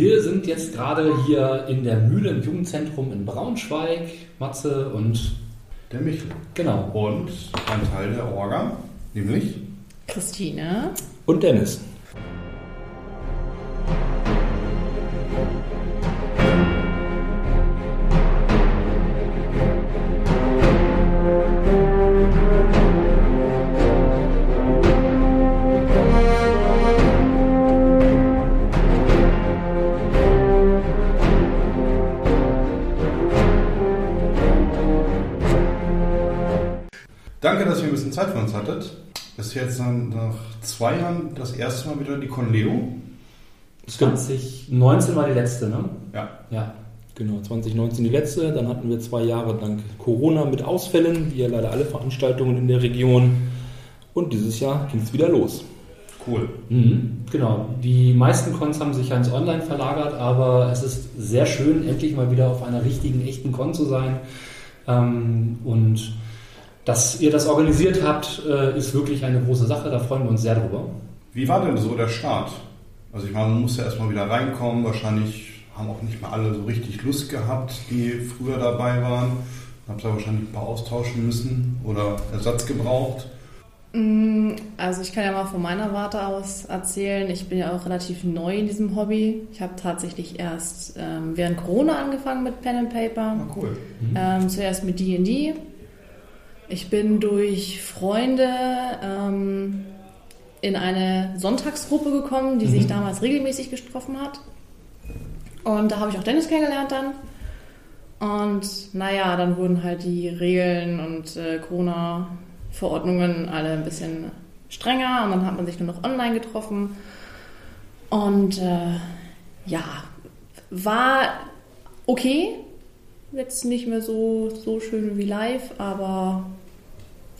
Wir sind jetzt gerade hier in der Mühle im Jugendzentrum in Braunschweig, Matze und der Michel. Genau. Und ein Teil der Orga, nämlich Christine und Dennis. Das ist jetzt nach zwei Jahren das erste Mal wieder die Conleo. 2019 war die letzte, ne? Ja. Ja. Genau, 2019 die letzte. Dann hatten wir zwei Jahre lang Corona mit Ausfällen, wie ja leider alle Veranstaltungen in der Region. Und dieses Jahr ging es wieder los. Cool. Mhm, genau. Die meisten Cons haben sich ja ins Online verlagert, aber es ist sehr schön, endlich mal wieder auf einer richtigen, echten Con zu sein. Ähm, und dass ihr das organisiert habt, äh, ist wirklich eine große Sache. Da freuen wir uns sehr drüber. Wie war denn so der Start? Also ich meine, man muss ja erstmal wieder reinkommen. Wahrscheinlich haben auch nicht mehr alle so richtig Lust gehabt, die früher dabei waren. Habt ihr wahrscheinlich ein paar austauschen müssen oder Ersatz gebraucht? Mm, also ich kann ja mal von meiner Warte aus erzählen. Ich bin ja auch relativ neu in diesem Hobby. Ich habe tatsächlich erst ähm, während Corona angefangen mit Pen and Paper. Ah, cool. Mhm. Ähm, zuerst mit D&D ich bin durch Freunde ähm, in eine Sonntagsgruppe gekommen, die mhm. sich damals regelmäßig getroffen hat. Und da habe ich auch Dennis kennengelernt dann. Und naja, dann wurden halt die Regeln und äh, Corona-Verordnungen alle ein bisschen strenger und dann hat man sich nur noch online getroffen. Und äh, ja, war okay. Jetzt nicht mehr so, so schön wie live, aber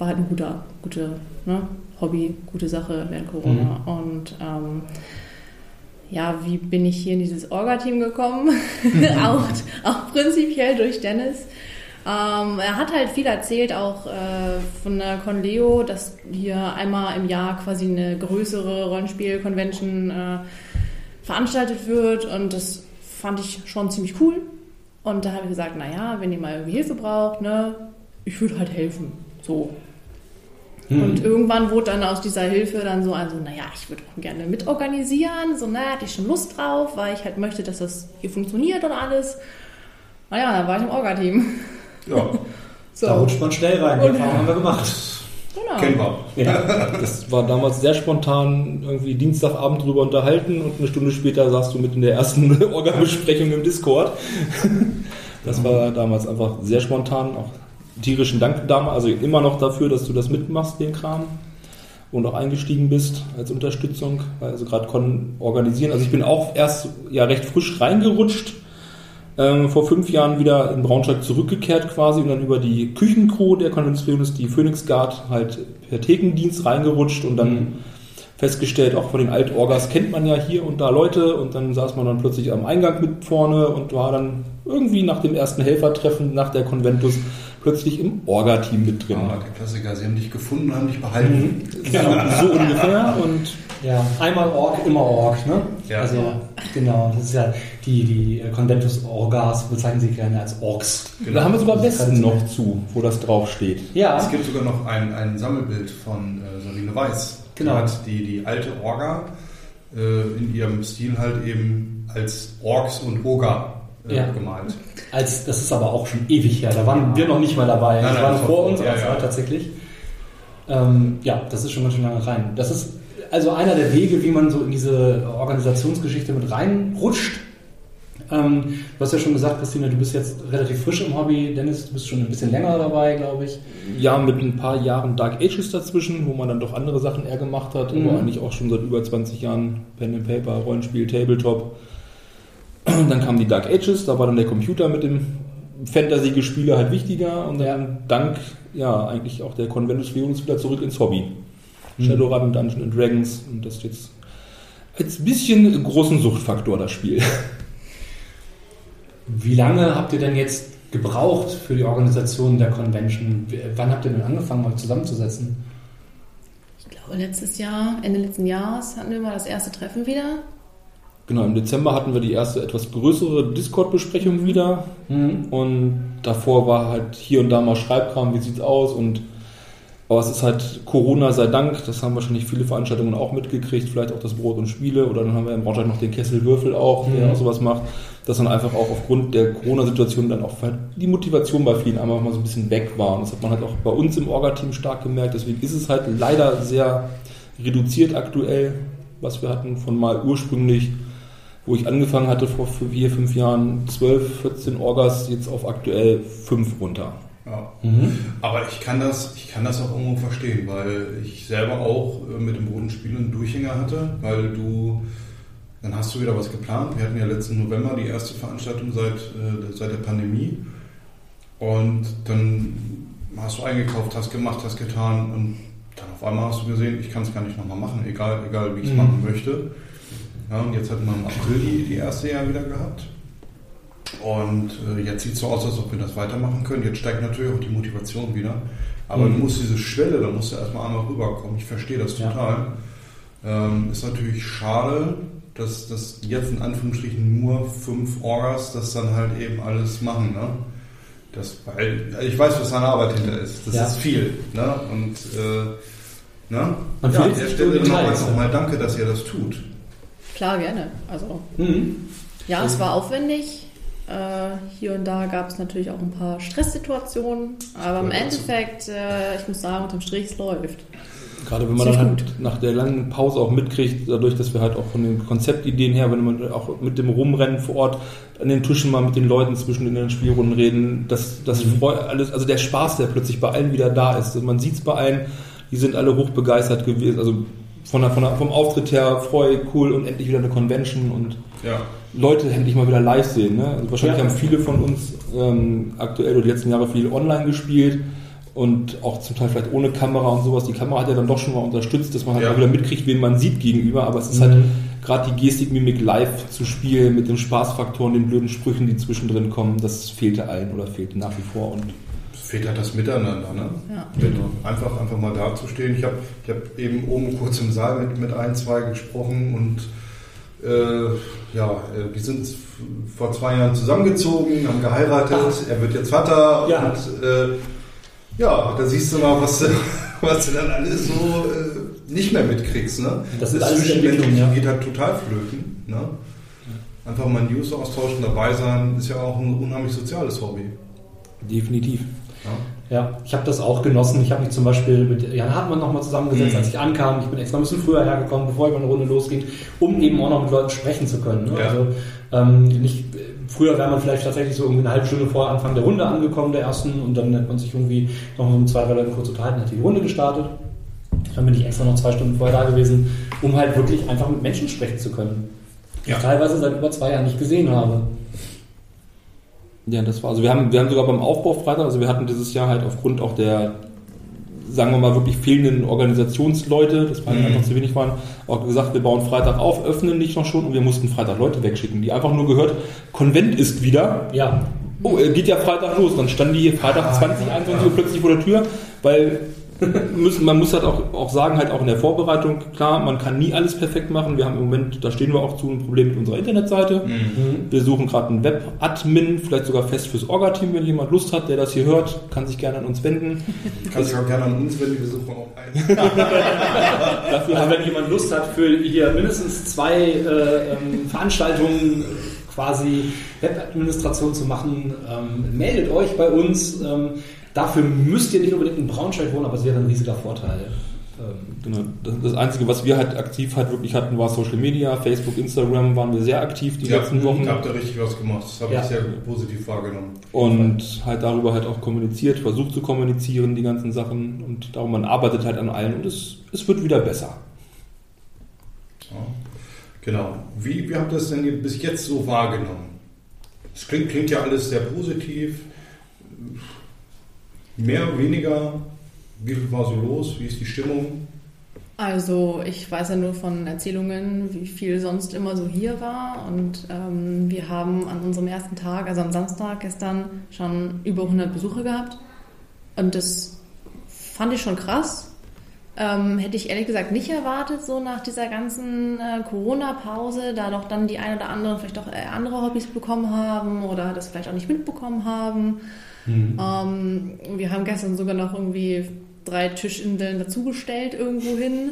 war halt ein guter, gute ne, Hobby, gute Sache während Corona. Mhm. Und ähm, ja, wie bin ich hier in dieses Orga-Team gekommen? auch, auch prinzipiell durch Dennis. Ähm, er hat halt viel erzählt, auch äh, von der Conleo, dass hier einmal im Jahr quasi eine größere Rollenspiel-Convention äh, veranstaltet wird und das fand ich schon ziemlich cool. Und da habe ich gesagt, naja, wenn ihr mal irgendwie Hilfe braucht, ne, ich würde halt helfen. So, hm. Und irgendwann wurde dann aus dieser Hilfe dann so, also, naja, ich würde auch gerne mitorganisieren. So, naja, hatte ich schon Lust drauf, weil ich halt möchte, dass das hier funktioniert und alles. Naja, dann war ich im Orga-Team. Ja. so. Da rutscht man schnell rein. Die Erfahrung haben wir gemacht. Genau. Kennen wir. Ja, das war damals sehr spontan, irgendwie Dienstagabend drüber unterhalten und eine Stunde später saßt du mit in der ersten Orga-Besprechung im Discord. Das war damals einfach sehr spontan, auch tierischen Dank damals, also immer noch dafür, dass du das mitmachst, den Kram. Und auch eingestiegen bist als Unterstützung, also gerade organisieren. Also ich bin auch erst ja recht frisch reingerutscht, ähm, vor fünf Jahren wieder in Braunschweig zurückgekehrt quasi und dann über die Küchencrew der Konvention ist die Phoenix Guard halt per Thekendienst reingerutscht und dann mhm. festgestellt, auch von den Altorgas kennt man ja hier und da Leute und dann saß man dann plötzlich am Eingang mit vorne und war dann irgendwie nach dem ersten Helfertreffen nach der Conventus plötzlich im Orga-Team mit drin. Ah, der Klassiker, sie haben dich gefunden, haben dich behalten. Genau, so ungefähr. Und ja, einmal Org, immer Org. Ne? Ja. Also, genau, das ist ja die, die Conventus Orgas bezeichnen sich gerne als Orks. Genau. Da haben wir sogar Westen noch zu, wo das draufsteht. Ja. Es gibt sogar noch ein, ein Sammelbild von äh, Sabine Weiß. Genau. Die hat die, die alte Orga äh, in ihrem Stil halt eben als Orks und Oga äh, ja. gemalt. Als, das ist aber auch schon ewig her. Da waren wir noch nicht mal dabei. Nein, das waren vor uns, ja, ja. tatsächlich. Ähm, ja, das ist schon ganz schön lange rein. Das ist also einer der Wege, wie man so in diese Organisationsgeschichte mit reinrutscht. Ähm, du hast ja schon gesagt, Christina, du bist jetzt relativ frisch im Hobby. Dennis, du bist schon ein bisschen länger dabei, glaube ich. Ja, mit ein paar Jahren Dark Ages dazwischen, wo man dann doch andere Sachen eher gemacht hat. Mhm. Aber eigentlich auch schon seit über 20 Jahren Pen and Paper, Rollenspiel, Tabletop. Dann kamen die Dark Ages, da war dann der Computer mit dem Fantasy-Gespiele halt wichtiger und dann dank ja eigentlich auch der Conventus uns wieder zurück ins Hobby. Mhm. Shadowrun und Dungeons and Dragons und das jetzt als bisschen großen Suchtfaktor das Spiel. Wie lange habt ihr denn jetzt gebraucht für die Organisation der Convention? Wann habt ihr denn angefangen, mal zusammenzusetzen? Ich glaube, letztes Jahr, Ende letzten Jahres hatten wir mal das erste Treffen wieder. Genau, im Dezember hatten wir die erste etwas größere Discord-Besprechung wieder. Mhm. Und davor war halt hier und da mal Schreibkram, wie sieht's aus und aber es ist halt Corona sei Dank, das haben wahrscheinlich viele Veranstaltungen auch mitgekriegt, vielleicht auch das Brot und Spiele oder dann haben wir in Braunschweig noch den Kesselwürfel auch, der Mhm. auch sowas macht, dass dann einfach auch aufgrund der Corona-Situation dann auch die Motivation bei vielen einfach mal so ein bisschen weg war. Und das hat man halt auch bei uns im Orga-Team stark gemerkt, deswegen ist es halt leider sehr reduziert aktuell, was wir hatten von mal ursprünglich wo ich angefangen hatte vor vier, fünf Jahren, 12, 14 Orgas, jetzt auf aktuell 5 runter. Ja. Mhm. Aber ich kann das, ich kann das auch irgendwo verstehen, weil ich selber auch äh, mit dem Bodenspiel einen Durchhänger hatte, weil du, dann hast du wieder was geplant. Wir hatten ja letzten November die erste Veranstaltung seit, äh, seit der Pandemie und dann hast du eingekauft, hast gemacht, hast getan und dann auf einmal hast du gesehen, ich kann es gar nicht nochmal machen, egal, egal wie ich es Mhm. machen möchte. Ja, und jetzt hatten wir im April die, die erste Jahr wieder gehabt. Und äh, jetzt sieht es so aus, als ob wir das weitermachen können. Jetzt steigt natürlich auch die Motivation wieder. Aber Mhm. du musst diese Schwelle, da musst du erstmal einmal rüberkommen. Ich verstehe das Ja. total. Ähm, ist natürlich schade, dass, dass jetzt in Anführungsstrichen nur fünf Orgas das dann halt eben alles machen. Ne? Das, weil ich weiß, was seine Arbeit hinter ist. Das Ja. ist viel. Ne? Und äh, ne? Man ja, an der Stelle nochmal danke, dass ihr das tut. Klar, gerne. Also Mhm. ja, es war aufwendig. Äh, hier und da gab es natürlich auch ein paar Stresssituationen, aber im dazu. Endeffekt, äh, ich muss sagen, unterm Strich, es läuft. Gerade wenn man dann halt nach der langen Pause auch mitkriegt, dadurch, dass wir halt auch von den Konzeptideen her, wenn man auch mit dem Rumrennen vor Ort an den Tischen mal mit den Leuten zwischen in den Spielrunden reden, dass das Mhm. Alles, also der Spaß, der plötzlich bei allen wieder da ist. Also man sieht es bei allen, die sind alle hochbegeistert gewesen, also von der, von der, vom Auftritt her, freu, cool und endlich wieder eine Convention und Ja. Leute endlich mal wieder live sehen. Ne? Also wahrscheinlich Ja. haben viele von uns ähm, aktuell oder die letzten Jahre viel online gespielt und auch zum Teil vielleicht ohne Kamera und sowas. Die Kamera hat ja dann doch schon mal unterstützt, dass man halt Ja. auch wieder mitkriegt, wen man sieht gegenüber. Aber es ist halt Mhm. gerade die Gestik, Mimik live zu spielen mit dem Spaßfaktor und den blöden Sprüchen, die zwischendrin kommen, das fehlte allen oder fehlte nach wie vor. Und Fehlt halt das Miteinander, ne? Ja. Genau. Einfach, einfach mal dazustehen. Ich habe ich hab eben oben kurz im Saal mit, mit ein, zwei gesprochen und äh, ja, äh, die sind vor zwei Jahren zusammengezogen, haben geheiratet, er wird jetzt Vater Ja. und äh, ja, da siehst du mal, was, du- was du dann alles so äh, nicht mehr mitkriegst. Ne? Das sind alles Entwicklungen, Zwischenmenschliche ja. geht halt total flöten. Ne? Einfach mal News austauschen, dabei sein, ist ja auch ein unheimlich soziales Hobby. definitiv. Ja? Ja, ich habe das auch genossen. Ich habe mich zum Beispiel mit Jan Hartmann nochmal zusammengesetzt, Mhm. als ich ankam. Ich bin extra ein bisschen früher hergekommen, bevor ich meine Runde losging, um eben auch noch mit Leuten sprechen zu können. Ne? Ja. Also ähm, nicht, früher wäre man vielleicht tatsächlich so irgendwie eine halbe Stunde vor Anfang der Runde angekommen, der ersten, und dann hat man sich irgendwie noch mit zwei, drei Leuten kurz unterhalten, hat die Runde gestartet. Dann bin ich extra noch zwei Stunden vorher da gewesen, um halt wirklich einfach mit Menschen sprechen zu können. Die Ja. ich teilweise seit über zwei Jahren nicht gesehen habe. Ja, das war, also wir haben, wir haben sogar beim Aufbau Freitag, also wir hatten dieses Jahr halt aufgrund auch der, sagen wir mal, wirklich fehlenden Organisationsleute, das waren Mhm. einfach zu wenig waren, auch gesagt, wir bauen Freitag auf, öffnen nicht noch schon und wir mussten Freitag Leute wegschicken, die einfach nur gehört, Konvent ist wieder, Ja, oh, äh, geht ja Freitag los, dann standen die hier Freitag Ah, 20, ja, 21 ja. Uhr plötzlich vor der Tür, weil man muss halt auch, auch sagen, halt auch in der Vorbereitung, klar, man kann nie alles perfekt machen, wir haben im Moment, da stehen wir auch zu, ein Problem mit unserer Internetseite, Mhm. wir suchen gerade einen Web-Admin, vielleicht sogar fest fürs Orga-Team, wenn jemand Lust hat, der das hier hört, kann sich gerne an uns wenden. Kannst dich auch gerne an uns wenden, wir suchen auch einen. Dafür Also haben wenn jemand Lust hat, für hier mindestens zwei äh, ähm, Veranstaltungen quasi Webadministration zu machen, ähm, meldet euch bei uns. Ähm, dafür müsst ihr nicht unbedingt in Braunschweig wohnen, aber es wäre ein riesiger Vorteil. Ähm, Genau. Das, das Einzige, was wir halt aktiv halt wirklich hatten, war Social Media, Facebook, Instagram waren wir sehr aktiv die letzten Wochen Habt ihr richtig was gemacht. Das habe Ja. ich sehr positiv wahrgenommen. und halt darüber halt auch kommuniziert, versucht zu kommunizieren, die ganzen Sachen und darum, man arbeitet halt an allen und es, es wird wieder besser. Ja. Genau. Wie, wie habt ihr es denn bis jetzt so wahrgenommen? Es klingt, klingt ja alles sehr positiv. Mehr, weniger? Wie viel war so los? Wie ist die Stimmung? Also ich weiß ja nur von Erzählungen, wie viel sonst immer so hier war. Und ähm, wir haben an unserem ersten Tag, also am Samstag gestern, schon über 100 Besucher gehabt. Und das fand ich schon krass. Ähm, hätte ich ehrlich gesagt nicht erwartet, so nach dieser ganzen äh, Corona-Pause, da doch dann die ein oder anderen vielleicht auch äh, andere Hobbys bekommen haben oder das vielleicht auch nicht mitbekommen haben. Mhm. Ähm, wir haben gestern sogar noch irgendwie drei Tischinseln dazugestellt irgendwo hin.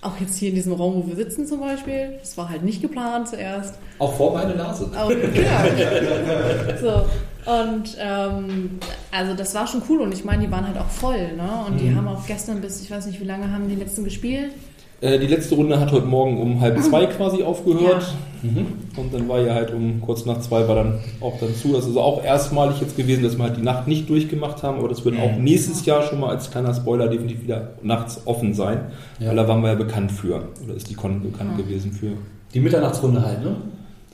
Auch jetzt hier in diesem Raum, wo wir sitzen zum Beispiel. Das war halt nicht geplant zuerst. Auch vor meine Nase. Auch, ja. so. Und ähm, also das war schon cool und ich meine, die waren halt auch voll, ne? Und mhm. die haben auch gestern bis, ich weiß nicht, wie lange haben die letzten gespielt? Äh, die letzte Runde hat heute Morgen um halb zwei quasi aufgehört. Ja. Mhm. Und dann war ja halt um kurz nach zwei war dann auch dann zu. Das ist auch erstmalig jetzt gewesen, dass wir halt die Nacht nicht durchgemacht haben, aber das wird auch nächstes Jahr schon mal als kleiner Spoiler definitiv wieder nachts offen sein. Ja. Weil da waren wir ja bekannt für. Oder ist die Con bekannt ja. gewesen für. Die Mitternachtsrunde halt, ne?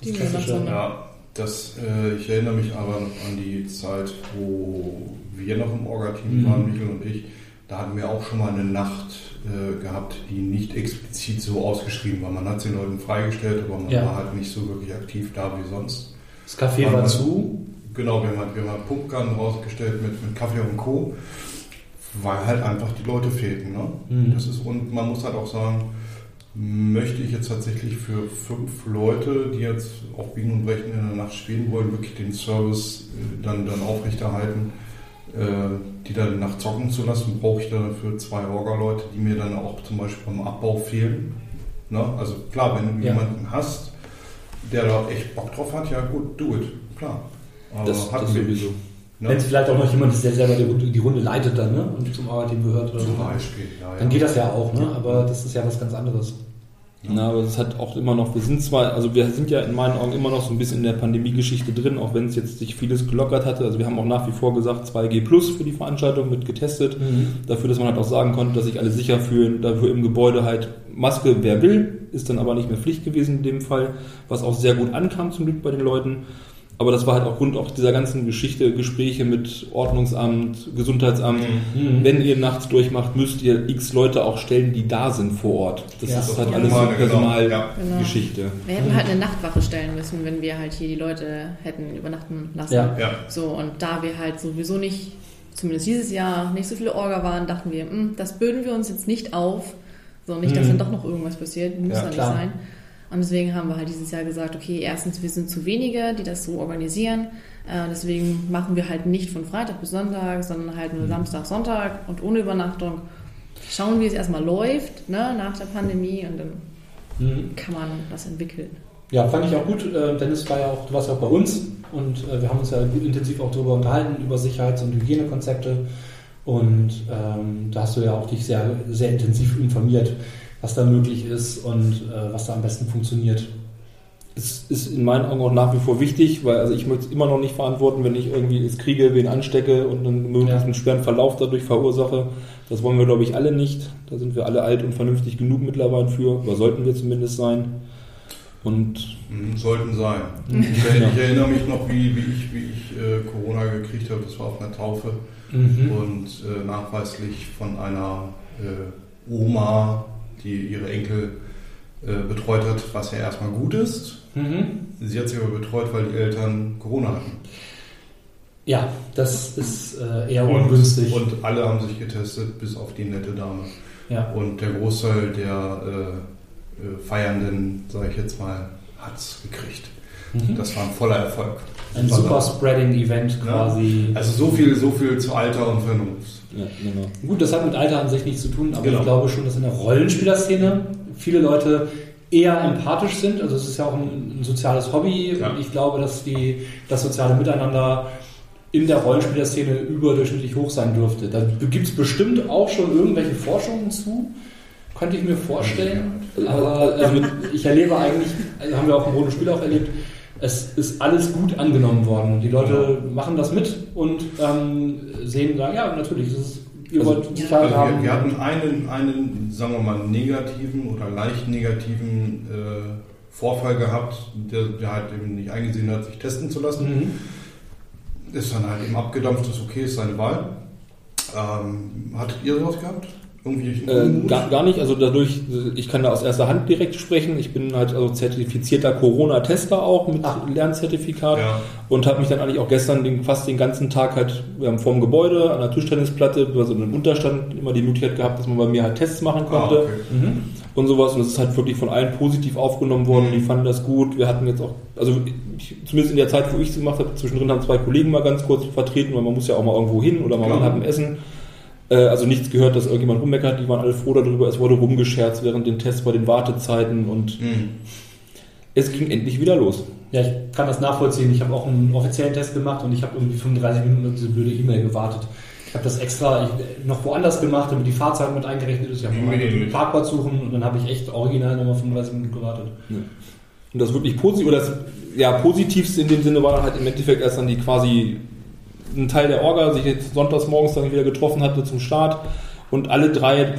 Das die Mitternachtsrunde. Ja, das, äh, ich erinnere mich aber an die Zeit, wo wir noch im Orga-Team mhm. waren, Michael und ich. Da hatten wir auch schon mal eine Nacht äh, gehabt, die nicht explizit so ausgeschrieben war. Man hat sie Leuten freigestellt, aber man ja. war halt nicht so wirklich aktiv da wie sonst. Das Café war, war zu? Genau, wir haben, wir haben Pumpgun rausgestellt mit, mit Kaffee und Co., weil halt einfach die Leute fehlten. Ne? Mhm. Das ist, und man muss halt auch sagen, möchte ich jetzt tatsächlich für fünf Leute, die jetzt auf Biegen und Brechen in der Nacht spielen wollen, wirklich den Service äh, dann, dann aufrechterhalten äh, die dann nach zocken zu lassen, brauche ich dafür zwei Orga-Leute, die mir dann auch zum Beispiel beim Abbau fehlen. Ne? Also klar, wenn du ja. jemanden hast, der da echt Bock drauf hat, ja gut, do it, klar. Aber das hat sowieso. Ne? Wenn es vielleicht auch noch jemand ist, der selber die, die Runde leitet dann ne? und zum Arbeitteam gehört oder Zum so. Beispiel, ja, ja. Dann geht das ja auch, ne? aber das ist ja was ganz anderes. Na, aber es hat auch immer noch, wir sind zwar, also wir sind ja in meinen Augen immer noch so ein bisschen in der Pandemie-Geschichte drin, auch wenn es jetzt sich vieles gelockert hatte. Also wir haben auch nach wie vor gesagt 2G Plus für die Veranstaltung mit getestet, mhm. dafür, dass man halt auch sagen konnte, dass sich alle sicher fühlen, dafür im Gebäude halt Maske, wer will, ist dann aber nicht mehr Pflicht gewesen in dem Fall, was auch sehr gut ankam zum Glück bei den Leuten. Aber das war halt auch Grund auch dieser ganzen Geschichte, Gespräche mit Ordnungsamt, Gesundheitsamt. Mhm. Wenn ihr nachts durchmacht, müsst ihr x Leute auch stellen, die da sind vor Ort. Das ja. ist halt ja. alles so Personalgeschichte. Genau. Wir hätten halt eine Nachtwache stellen müssen, wenn wir halt hier die Leute hätten übernachten lassen. Ja. ja. So, und da wir halt sowieso nicht, zumindest dieses Jahr, nicht so viele Orga waren, dachten wir, mh, hm, das böden wir uns jetzt nicht auf. So, nicht, dass mhm. dann doch noch irgendwas passiert. Muss ja, nicht sein. Und deswegen haben wir halt dieses Jahr gesagt, okay, erstens, wir sind zu wenige, die das so organisieren. Äh, deswegen machen wir halt nicht von Freitag bis Sonntag, sondern halt nur mhm. Samstag, Sonntag und ohne Übernachtung. Schauen, wie es erstmal läuft ne, nach der Pandemie und dann mhm. kann man das entwickeln. Ja, fand ich auch gut. Äh, Dennis war ja auch, du warst ja auch bei uns und äh, wir haben uns ja intensiv auch darüber unterhalten, über Sicherheits- und Hygienekonzepte. Und ähm, da hast du ja auch dich sehr, sehr intensiv informiert was da möglich ist und äh, was da am besten funktioniert. Es ist in meinen Augen auch nach wie vor wichtig, weil also ich möchte es immer noch nicht verantworten, wenn ich irgendwie es kriege, wen anstecke und einen möglichst ja. schweren Verlauf dadurch verursache. Das wollen wir, glaube ich, alle nicht. Da sind wir alle alt und vernünftig genug mittlerweile für, oder sollten wir zumindest sein. Und mhm, sollten sein. Mhm. Ich, ich, erinnere mich noch, wie, wie ich, wie ich äh, Corona gekriegt habe. Das war auf einer Taufe mhm. und äh, nachweislich von einer äh, Oma die ihre Enkel äh, betreut hat, was ja erstmal gut ist. Mhm. Sie hat sich aber betreut, weil die Eltern Corona hatten. Ja, das ist äh, eher und, ungünstig. Und alle haben sich getestet, bis auf die nette Dame. Ja. Und der Großteil der äh, äh Feiernden, sage ich jetzt mal, hat es gekriegt. Mhm. Das war ein voller Erfolg. Ein super Spreading-Event quasi. Ja, also so viel, so viel zu Alter und Vernunft. Ja, genau. Gut, das hat mit Alter an sich nichts zu tun, aber genau. ich glaube schon, dass in der Rollenspielerszene viele Leute eher empathisch sind. Also es ist ja auch ein, ein soziales Hobby. Ja. Und ich glaube, dass die, das soziale Miteinander in der Rollenspielerszene überdurchschnittlich hoch sein dürfte. Da gibt es bestimmt auch schon irgendwelche Forschungen zu. Könnte ich mir vorstellen. Aber also ich erlebe eigentlich, also haben wir auch im Roten Spiel auch erlebt, es ist alles gut angenommen worden. Die Leute ja. machen das mit und ähm, sehen, sagen, ja, natürlich, das ist, ihr also, also haben. Wir, wir, hatten einen, einen, sagen wir mal, negativen oder leicht negativen äh, Vorfall gehabt, der, der, halt eben nicht eingesehen hat, sich testen zu lassen. Mhm. Ist dann halt eben abgedampft, ist okay, ist seine Wahl. Ähm, hattet ihr sowas gehabt? Äh, gar, gar nicht, also dadurch, ich kann da aus erster Hand direkt sprechen. Ich bin halt also zertifizierter Corona-Tester auch mit Ah. Lernzertifikat Ja. und habe mich dann eigentlich auch gestern den, fast den ganzen Tag halt, wir haben vorm Gebäude an der Tischtennisplatte, also im Unterstand immer die Möglichkeit gehabt, dass man bei mir halt Tests machen Ah, konnte okay. und sowas und es ist halt wirklich von allen positiv aufgenommen worden, die fanden das gut. Wir hatten jetzt auch, also ich, zumindest in der Zeit, wo ich es gemacht habe, zwischendrin haben zwei Kollegen mal ganz kurz vertreten, weil man muss ja auch mal irgendwo hin oder mal Klar. hat ein Essen. Äh, Also nichts gehört, dass irgendjemand rummeckert, die waren alle froh darüber, es wurde rumgescherzt während den Tests bei den Wartezeiten und Hm. es ging endlich wieder los. Ja, ich kann das nachvollziehen. Ich habe auch einen offiziellen Test gemacht und ich habe irgendwie 35 Minuten auf diese blöde E-Mail gewartet. Ich habe das extra ich, noch woanders gemacht, damit die Fahrzeit mit eingerechnet ist. Ich habe Wie mal dem- Parkplatz suchen und dann habe ich echt original nochmal 35 Minuten gewartet. Und das wirklich positiv, oder das ja, positivste in dem Sinne war dann halt im Endeffekt erst dann die quasi ein Teil der Orga sich jetzt sonntags morgens dann wieder getroffen hatte zum Start und alle drei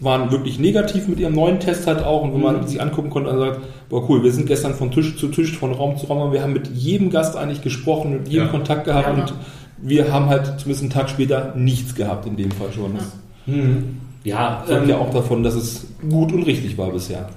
waren wirklich negativ mit ihrem neuen Test halt auch und wenn man Mhm. sich angucken konnte, dann sagt, boah cool, wir sind gestern von Tisch zu Tisch, von Raum zu Raum, und wir haben mit jedem Gast eigentlich gesprochen, mit jedem Ja. Kontakt gehabt Ja. und wir haben halt zumindest einen Tag später nichts gehabt in dem Fall schon. Das Mhm. Ja, zeugt ähm, ja auch davon, dass es gut und richtig war bisher.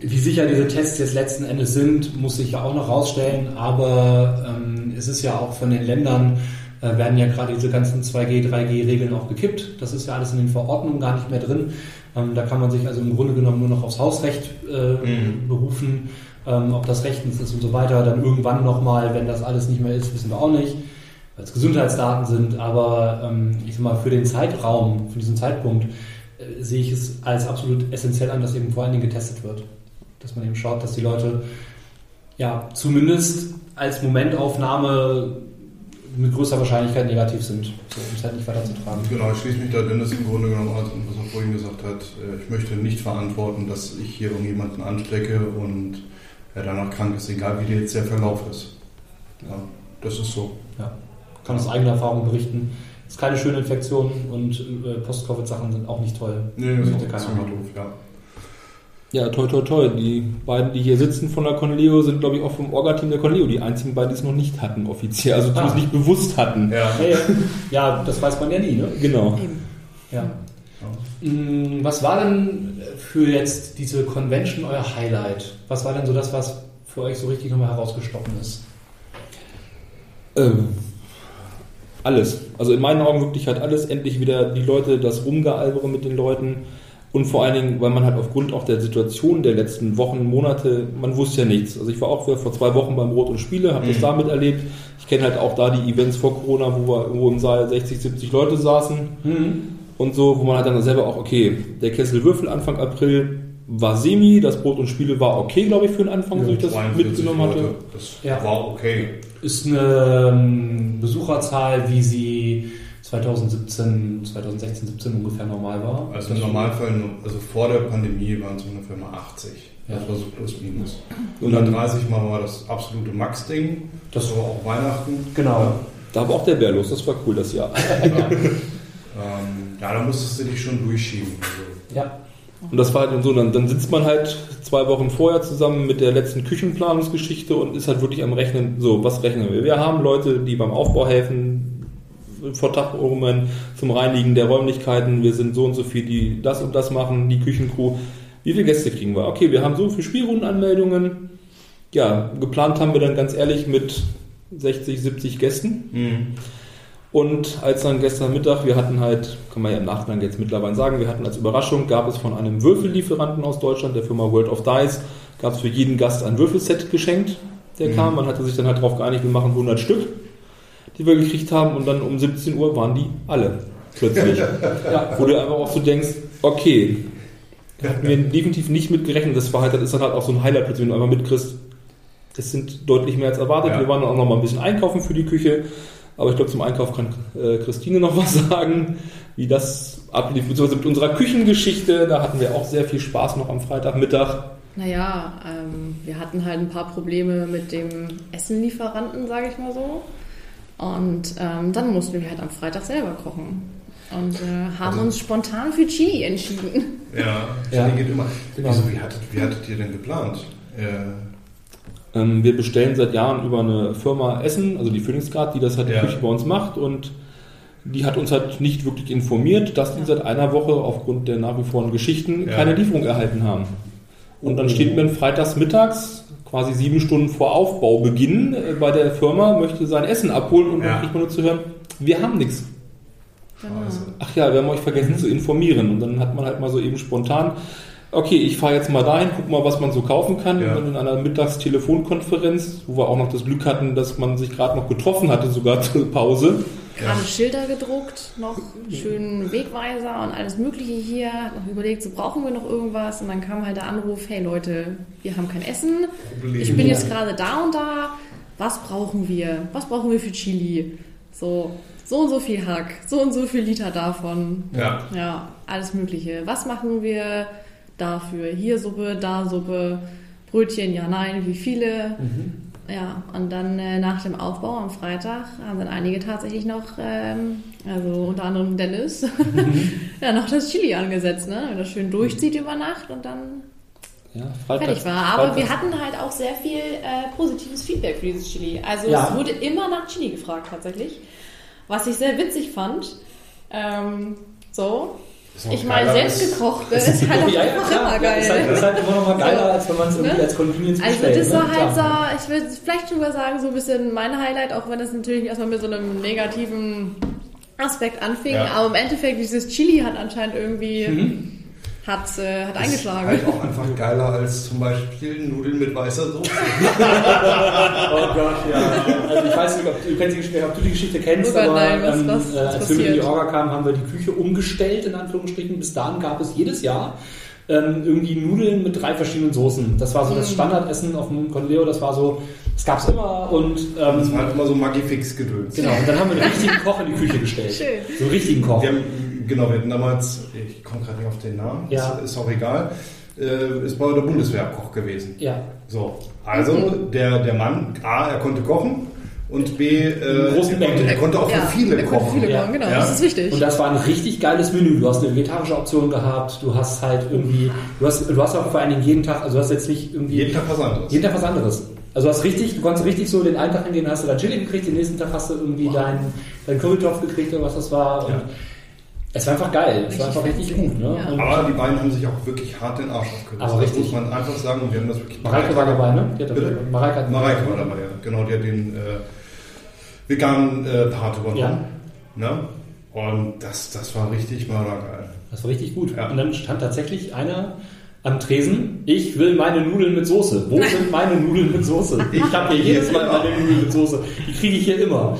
Wie sicher diese Tests jetzt letzten Endes sind, muss sich ja auch noch rausstellen, aber ähm, es ist ja auch von den Ländern, äh, werden ja gerade diese ganzen 2G, 3G-Regeln auch gekippt. Das ist ja alles in den Verordnungen gar nicht mehr drin. Ähm, da kann man sich also im Grunde genommen nur noch aufs Hausrecht äh, Mhm. berufen, ähm, ob das rechtens ist und so weiter. Dann irgendwann nochmal, wenn das alles nicht mehr ist, wissen wir auch nicht, weil es Gesundheitsdaten sind. Aber ähm, ich sag mal, für den Zeitraum, für diesen Zeitpunkt, äh, sehe ich es als absolut essentiell an, dass eben vor allen Dingen getestet wird. Dass man eben schaut, dass die Leute ja zumindest als Momentaufnahme mit größter Wahrscheinlichkeit negativ sind, so, um es halt nicht weiterzutragen. Genau, ich schließe mich da Dennis im Grunde genommen an, was er vorhin gesagt hat. Äh, Ich möchte nicht verantworten, dass ich hier irgendjemanden anstecke und er danach krank ist, egal wie jetzt der Verlauf ist. Ja, das ist so. Kann aus eigener Erfahrung berichten. Ist keine schöne Infektion und äh, Post-Covid-Sachen sind auch nicht toll. Nee, das ist auch ziemlich doof, ja. Ja, toi, toi, toi. Die beiden, die hier sitzen von der Conleo, sind, glaube ich, auch vom Orga-Team der Conleo die einzigen beiden, die es noch nicht hatten, offiziell. Also zumindest Ah. nicht bewusst hatten. Ja. Ja, das weiß man ja nie, ne? Genau. Eben. Ja. Mm, Was war denn für jetzt diese Convention euer Highlight? Was war denn so das, was für euch so richtig nochmal herausgestochen ist? Ähm, alles. Also in meinen Augen wirklich halt alles. Endlich wieder die Leute, das Rumgealbere mit den Leuten. Und vor allen Dingen, weil man halt aufgrund auch der Situation der letzten Wochen, Monate, man wusste ja nichts. Also ich war auch vor zwei Wochen beim Brot und Spiele, habe das Mhm. da miterlebt. Ich kenne halt auch da die Events vor Corona, wo wir irgendwo im Saal 60, 70 Leute saßen. und so, wo man halt dann selber auch, okay, der Kessel Würfel Anfang April war semi, das Brot und Spiele war okay, glaube ich, für den Anfang, Ja, so ich das 42 mitgenommen hatte. Leute. Das Ja. war okay. Ist eine ähm, Besucherzahl, wie sie 2017, 2016, 17 ungefähr normal war? Also im Normalfall, also vor der Pandemie waren es ungefähr mal 80. Das Ja. war so plus minus. Und dann, 130 Mal war das absolute Max-Ding. Das- Das war auch Weihnachten. Genau. da war auch der Bär los, das war cool das Jahr. Ja, ähm, ja da musstest du dich schon durchschieben. Also, Ja. Und das war halt dann so, dann, dann sitzt man halt zwei Wochen vorher zusammen mit der letzten Küchenplanungsgeschichte und ist halt wirklich am Rechnen, so, was rechnen wir? Wir haben Leute, die beim Aufbau helfen, Vertagungen zum Reinigen der Räumlichkeiten, wir sind so und so viel, die das und das machen, die Küchencrew. Wie viele Gäste kriegen wir? Okay, wir haben so viele Spielrundenanmeldungen. Ja, geplant haben wir dann ganz ehrlich mit 60, 70 Gästen. hm. Und als dann gestern Mittag, wir hatten halt, kann man ja im Nachhinein jetzt mittlerweile sagen, wir hatten als Überraschung, gab es von einem Würfellieferanten aus Deutschland, der Firma World of Dice, gab es für jeden Gast ein Würfelset geschenkt, der Mhm. kam. Man hatte sich dann halt darauf geeinigt, wir machen 100 Stück, die wir gekriegt haben und dann um 17 Uhr waren die alle plötzlich. ja, wo du einfach auch so denkst, okay, da hatten wir definitiv nicht mit gerechnet. Das war halt, das ist dann halt auch so ein Highlight plötzlich, wenn du einfach mitkriegst, das sind deutlich mehr als erwartet. Ja. Wir waren dann auch noch mal ein bisschen einkaufen für die Küche. Aber ich glaube, zum Einkauf kann äh, Christine noch was sagen, wie das ablief. Beziehungsweise mit unserer Küchengeschichte, da hatten wir auch sehr viel Spaß noch am Freitagmittag. Naja, ähm, wir hatten halt ein paar Probleme mit dem Essenlieferanten, sage ich mal so. Und ähm, dann mussten wir halt am Freitag selber kochen. Und äh, haben Also- uns spontan für Chili entschieden. Ja, Ja. Chili geht immer. Genau. Also, wie, hattet, wie hattet ihr denn geplant? Äh, Ähm, wir bestellen seit Jahren über eine Firma Essen, also die Phoenixgrad, die das halt die Ja. Küche bei uns macht. Und die hat uns halt nicht wirklich informiert, dass die seit einer Woche aufgrund der nach wie vor Geschichten Ja. keine Lieferung erhalten haben. Und dann steht man freitags mittags, quasi sieben Stunden vor Aufbaubeginn, äh, bei der Firma, möchte sein Essen abholen und Ja. dann kriegt man nur zu hören, wir haben nichts. Ach ja, wir haben euch vergessen zu informieren. Und dann hat man halt mal so eben spontan, okay, ich fahre jetzt mal dahin, guck mal, was man so kaufen kann. Ja. Und in einer Mittagstelefonkonferenz, wo wir auch noch das Glück hatten, dass man sich gerade noch getroffen hatte, sogar zur Pause. Gerade Schilder gedruckt, noch schön Wegweiser und alles Mögliche hier. Noch überlegt, so brauchen wir noch irgendwas. Und dann kam halt der Anruf, hey Leute, wir haben kein Essen. Ich bin jetzt gerade da und da. Was brauchen wir? Was brauchen wir für Chili? So, so und so viel Hack, so und so viel Liter davon. Ja. Ja, alles Mögliche. Was machen wir dafür? Hier Suppe, da Suppe, Brötchen, ja, nein, wie viele? Ja, und dann äh, nach dem Aufbau am Freitag haben dann einige tatsächlich noch, ähm, also unter anderem Dennis, ja, noch das Chili angesetzt, ne? Wenn das schön durchzieht über Nacht und dann Ja, Freitags, fertig war. Aber wir Freitags- hatten halt auch sehr viel äh, positives Feedback für dieses Chili. Also Ja. es wurde immer nach Chili gefragt tatsächlich, was ich sehr witzig fand. Ähm, so. Ich meine, geiler selbst als- gekochte ist halt auch ja, immer Ja, ist, halt, geil. ist halt immer noch mal geiler, als wenn man es irgendwie Ne? als Convenience Also bestellt. das ne? war halt Klar. so, ich würde vielleicht schon mal sagen, so ein bisschen mein Highlight, auch wenn das natürlich erstmal mit so einem negativen Aspekt anfing, Ja. aber im Endeffekt dieses Chili hat anscheinend irgendwie hat, äh, hat Ist eingeschlagen. halt auch einfach geiler als zum Beispiel Nudeln mit weißer Soße. Oh Gott, ja. Also ich weiß nicht, ob du, kennst die Geschichte, ob du die Geschichte kennst, Oh Gott, aber nein, was- ähm, was- äh, was als wir in die? Orga kamen, haben wir die Küche umgestellt, in Anführungsstrichen. Bis dahin gab es jedes Jahr ähm, irgendwie Nudeln mit drei verschiedenen Soßen. Das war so Mhm. das Standardessen auf dem Conleo, das war so, das gab es immer und Das ähm, war halt immer so Magifix-Gedöns. genau, und dann haben wir einen richtigen Koch in die Küche gestellt. Schön. So einen richtigen Koch. Wir haben, genau, wir hatten damals, komme gerade nicht auf den Namen, Ja. ist, ist auch egal, äh, ist bei der Bundeswehr Koch gewesen. Ja. So, also der, der Mann, A, er konnte kochen und B, äh, er, konnte, er konnte auch Ja, für viele er konnte kochen. viele Ja. kochen, genau, Ja. das ist wichtig. Und das war ein richtig geiles Menü. Du hast eine vegetarische Option gehabt, du hast halt irgendwie, du hast, du hast auch vor allen Dingen jeden Tag, also du hast jetzt nicht irgendwie Jeden Tag was anderes. jeden Tag was anderes. Also du hast richtig, du konntest richtig so den einen Tag hingehen, hast du dein Chili gekriegt, den nächsten Tag hast du irgendwie deinen dein Currytopf gekriegt oder was das war. Und Ja. Es war einfach geil, es war einfach richtig gut. Ne? Ja. Aber die beiden haben sich auch wirklich hart den Arsch aufgerissen. Aber das richtig. muss man einfach sagen. Und wir haben das wirklich Mareike war dabei, ne? Die hat Bitte? Mareike, hat Mareike war dabei, ja. Genau, die hat den äh, veganen äh, Part übernommen. Ne? Und das, das war richtig mördergeil. Das war richtig gut. Ja. Und dann stand tatsächlich einer am Tresen, ich will meine Nudeln mit Soße. Wo sind meine Nudeln mit Soße? Ich habe hier jedes Mal meine Nudeln mit Soße. Die kriege ich hier immer.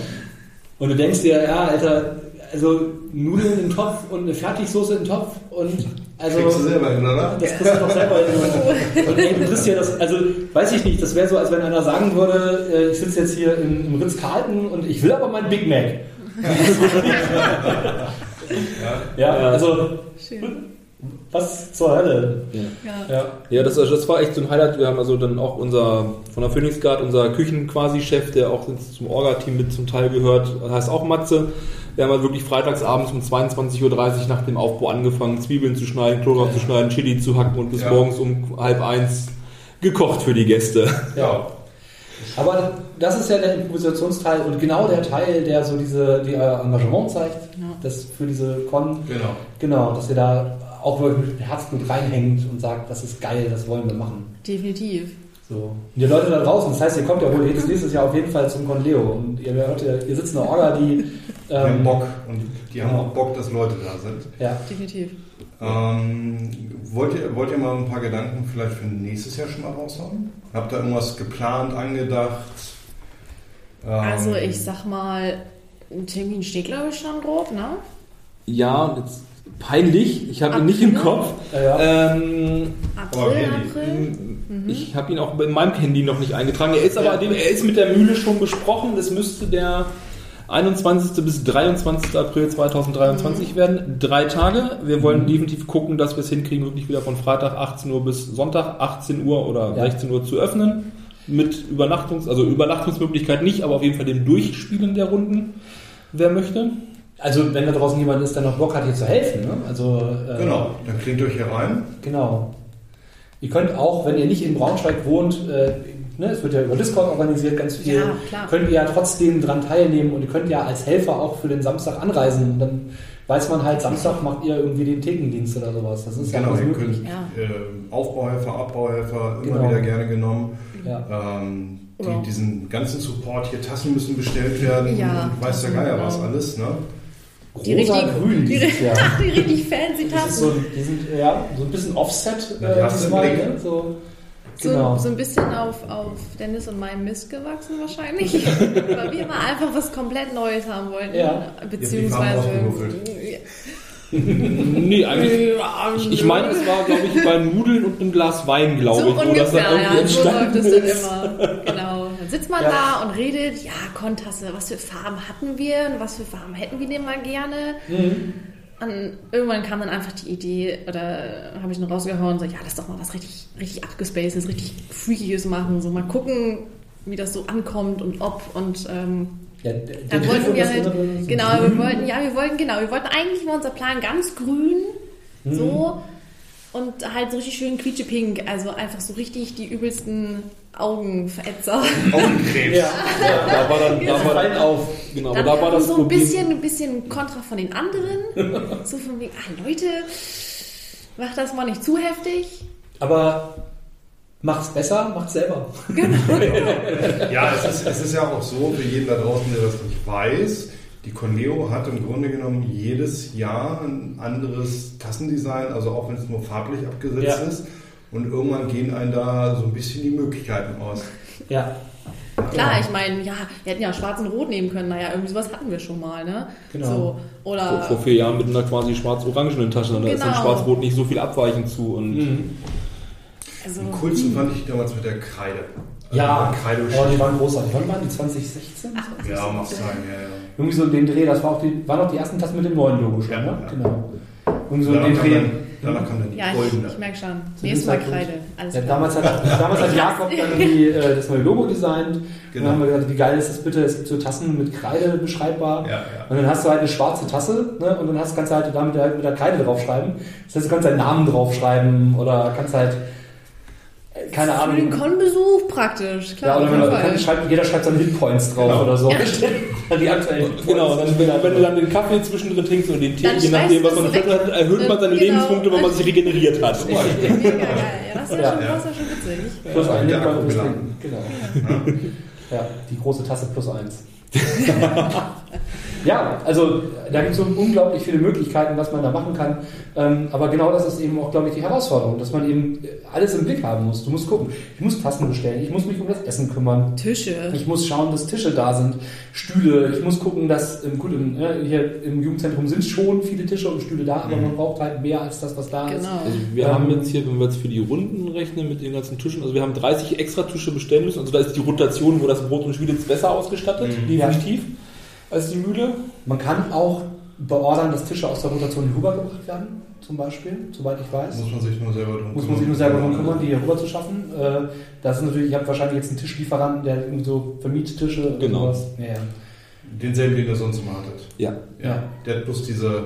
Und du denkst dir, ja, Alter, also Nudeln im Topf und eine Fertigsoße im Topf und also Kriegst du selber hin, oder? das kriegst du doch selber hin. Und ey, du kriegst ja das, also weiß ich nicht, das wäre so, als wenn einer sagen würde, äh, ich sitze jetzt hier im, im Ritz-Carlton und ich will aber mein Big Mac. ja, also Schön. was zur Hölle? Ja. Ja. Ja, das, das war echt so ein Highlight. Wir haben also dann auch unser, von der Phoenix Guard, unser Küchen-Quasi-Chef, der auch zum Orga-Team mit zum Teil gehört, heißt auch Matze. Wir haben halt wirklich freitagsabends um 22.30 Uhr nach dem Aufbau angefangen, Zwiebeln zu schneiden, Knoblauch zu schneiden, Chili zu hacken und bis Ja. morgens um halb eins gekocht für die Gäste. Ja. Aber das ist ja der Improvisationsteil und genau der Teil, der so diese die euer Engagement zeigt, Ja. das für diese Con, Genau. genau, dass ihr da auch wirklich mit Herzblut reinhängt und sagt, das ist geil, das wollen wir machen. Definitiv. So. Und die Leute da draußen, das heißt, ihr kommt ja wohl jetzt nächstes Jahr auf jeden Fall zum Conleo und ihr, hört, ihr, ihr sitzt in einer Orga, die Die haben ähm, Bock. Und die haben auch Bock, dass Leute da sind. ja, Definitiv. Ähm, wollt, ihr, wollt ihr mal ein paar Gedanken vielleicht für nächstes Jahr schon mal raushauen? Habt ihr irgendwas geplant, angedacht? Ähm, Also ich sag mal, ein Termin steht glaube ich schon grob, ne? Ja, jetzt peinlich, ich habe ihn nicht im? Kopf. ja. Ähm, Aber April. April. Ich habe ihn auch in meinem Handy noch nicht eingetragen. Er ist aber er ist mit der Mühle schon besprochen. Das müsste der 21. bis 23. April 2023 werden. Drei Tage. Wir wollen definitiv gucken, dass wir es hinkriegen, wirklich wieder von Freitag 18 Uhr bis Sonntag 18 Uhr oder Ja. 16 Uhr zu öffnen. Mit Übernachtungs-, also Übernachtungsmöglichkeit nicht, aber auf jeden Fall dem Durchspielen der Runden. Wer möchte? Also wenn da draußen jemand ist, der noch Bock hat, hier zu helfen, ne? Also äh, Genau, dann klingt euch hier rein. Genau. Ihr könnt auch, wenn ihr nicht in Braunschweig wohnt, äh, ne, es wird ja über Discord organisiert ganz viel, Ja, klar. könnt ihr ja trotzdem dran teilnehmen und ihr könnt ja als Helfer auch für den Samstag anreisen. Und dann weiß man halt, Samstag macht ihr irgendwie den Thekendienst oder sowas. Das ist ja Genau, alles ihr möglich. könnt Ja. äh, Aufbauhelfer, Abbauhelfer immer Genau. wieder gerne genommen. Ja. Ähm, die, Ja. Diesen ganzen Support hier, Tassen müssen bestellt werden. Ja, und weiß der Geier was genau. alles. Ne? Die richtig- grün Die, dieses Jahr. die richtig fancy ist so, Tassen. ein- die sind ja so ein bisschen Offset Ja, die äh, hast du Blick. ne? so, So, genau. so ein bisschen auf, auf Dennis und meinem Mist gewachsen wahrscheinlich. Weil wir mal einfach was komplett Neues haben wollten. Ja. Beziehungsweise. Nee, eigentlich. Ich, ich meine, es war, glaube ich, bei Nudeln und einem Glas Wein, glaube So ich, wo das dann irgendwie ja, so läuft entstanden es dann ist. immer. Genau. Sitzt man Ja. da und redet, ja, Kontasse, was für Farben hatten wir und was für Farben hätten wir denn mal gerne? Mhm. Und irgendwann kam dann einfach die Idee, oder habe ich dann rausgehauen, so, ja, lass doch mal was richtig, richtig abgespacedes, richtig Freakiges machen, so mal gucken, wie das so ankommt und ob und ähm, Ja, dann wollten wir halt, genau, wir wollten, ja, wir wollten, genau, wir wollten eigentlich war unser Plan ganz grün, Mhm. so, und halt so richtig schön quietschepink, also einfach so richtig die übelsten Augenverätzer. Augenkrebs. Ja, Da war dann, da ja. war dann auf. genau, Dann da war das so ein Problem. bisschen, ein bisschen Kontra von den anderen, so von wegen, ah Leute, macht das mal nicht zu heftig. Aber macht's besser, macht's selber. Ja, es ist, es ist ja auch so, für jeden da draußen, der das nicht weiß, die Conleo hat im Grunde genommen jedes Jahr ein anderes Tassendesign, also auch wenn es nur farblich abgesetzt Ja. ist. Und irgendwann gehen einem da so ein bisschen die Möglichkeiten aus. Ja, Klar, ich meine, ja, wir hätten ja schwarz und rot nehmen können, naja, irgendwie sowas hatten wir schon mal, ne? Genau. So, oder vor, vor vier Jahren mit einer quasi schwarz-orangenen Tasche, da ist dann Genau. schwarz-rot nicht so viel abweichend zu. Und Mhm. also, Am coolsten fand ich damals mit der Kreide. Also ja. der Kreide Oh, die waren großartig. Wann waren die? 2016? ja, mag sein, ja, ja. Irgendwie so in den Dreh, das war auch die, waren auch die ersten Tassen mit dem neuen Logo schon, Ja, ne? ja. Genau. Irgendwie so in kam, Dreh. danach kam dann die ja, ich, goldene. ich merke schon. Nächstes dem Mal Kreide. Alles Ja, damals, hat, damals hat Jakob dann irgendwie äh, das neue Logo designt. Genau. Dann haben wir gesagt, wie geil ist das bitte? Es gibt so Tassen mit Kreide beschreibbar. Ja, ja. Und dann hast du halt eine schwarze Tasse ne? und dann hast, kannst du halt damit halt mit der Kreide draufschreiben. Das heißt, du kannst deinen Namen draufschreiben oder kannst halt, keine Für Ahnung. den Con-Besuch praktisch, Ja, klar. oder auf wenn schreibt, jeder schreibt seine Hitpoints drauf Genau. oder so. Ja. Dann die aktuellen Genau, dann, wenn, wenn du dann den Kaffee zwischendrin trinkst und den Tee, Dann je nachdem, was man für hat, erhöht man seine Genau. Lebenspunkte, wenn man sich regeneriert hat. Mega geil. Ja, das ist ja, Ja. schon, das ist ja schon witzig. Plus ein Genau. Ja, die große Tasse plus eins. ja, also da gibt es so unglaublich viele Möglichkeiten, was man da machen kann. Ähm, aber genau das ist eben auch, glaube ich, die Herausforderung, dass man eben alles im Blick haben muss. Du musst gucken, ich muss Tassen bestellen, ich muss mich um das Essen kümmern. Tische. Ich muss schauen, dass Tische da sind, Stühle. Ich muss gucken, dass ähm, gut, im, äh, hier im Jugendzentrum sind schon viele Tische und Stühle da, aber man braucht halt mehr als das, was da ist. Genau. Also wir Ähm, haben jetzt hier, wenn wir jetzt für die Runden rechnen mit den ganzen Tischen, also wir haben 30 extra Tische bestellen müssen. Also da ist die Rotation, wo das Brot und Spiel jetzt besser ausgestattet, Mhm. definitiv, als die Mühle. Man kann auch beordern, dass Tische aus der Rotation rübergebracht werden, zum Beispiel, soweit ich weiß. Muss man sich nur selber drum Muss man sich nur selber darum kümmern, die hier rüber zu schaffen. Äh, Das ist natürlich, ich habe wahrscheinlich jetzt einen Tischlieferanten, der irgendwie so Vermiettische und Genau. sowas. Ja, ja. Denselben, den ihr sonst immer hattet. Ja. Ja. Der hat bloß diese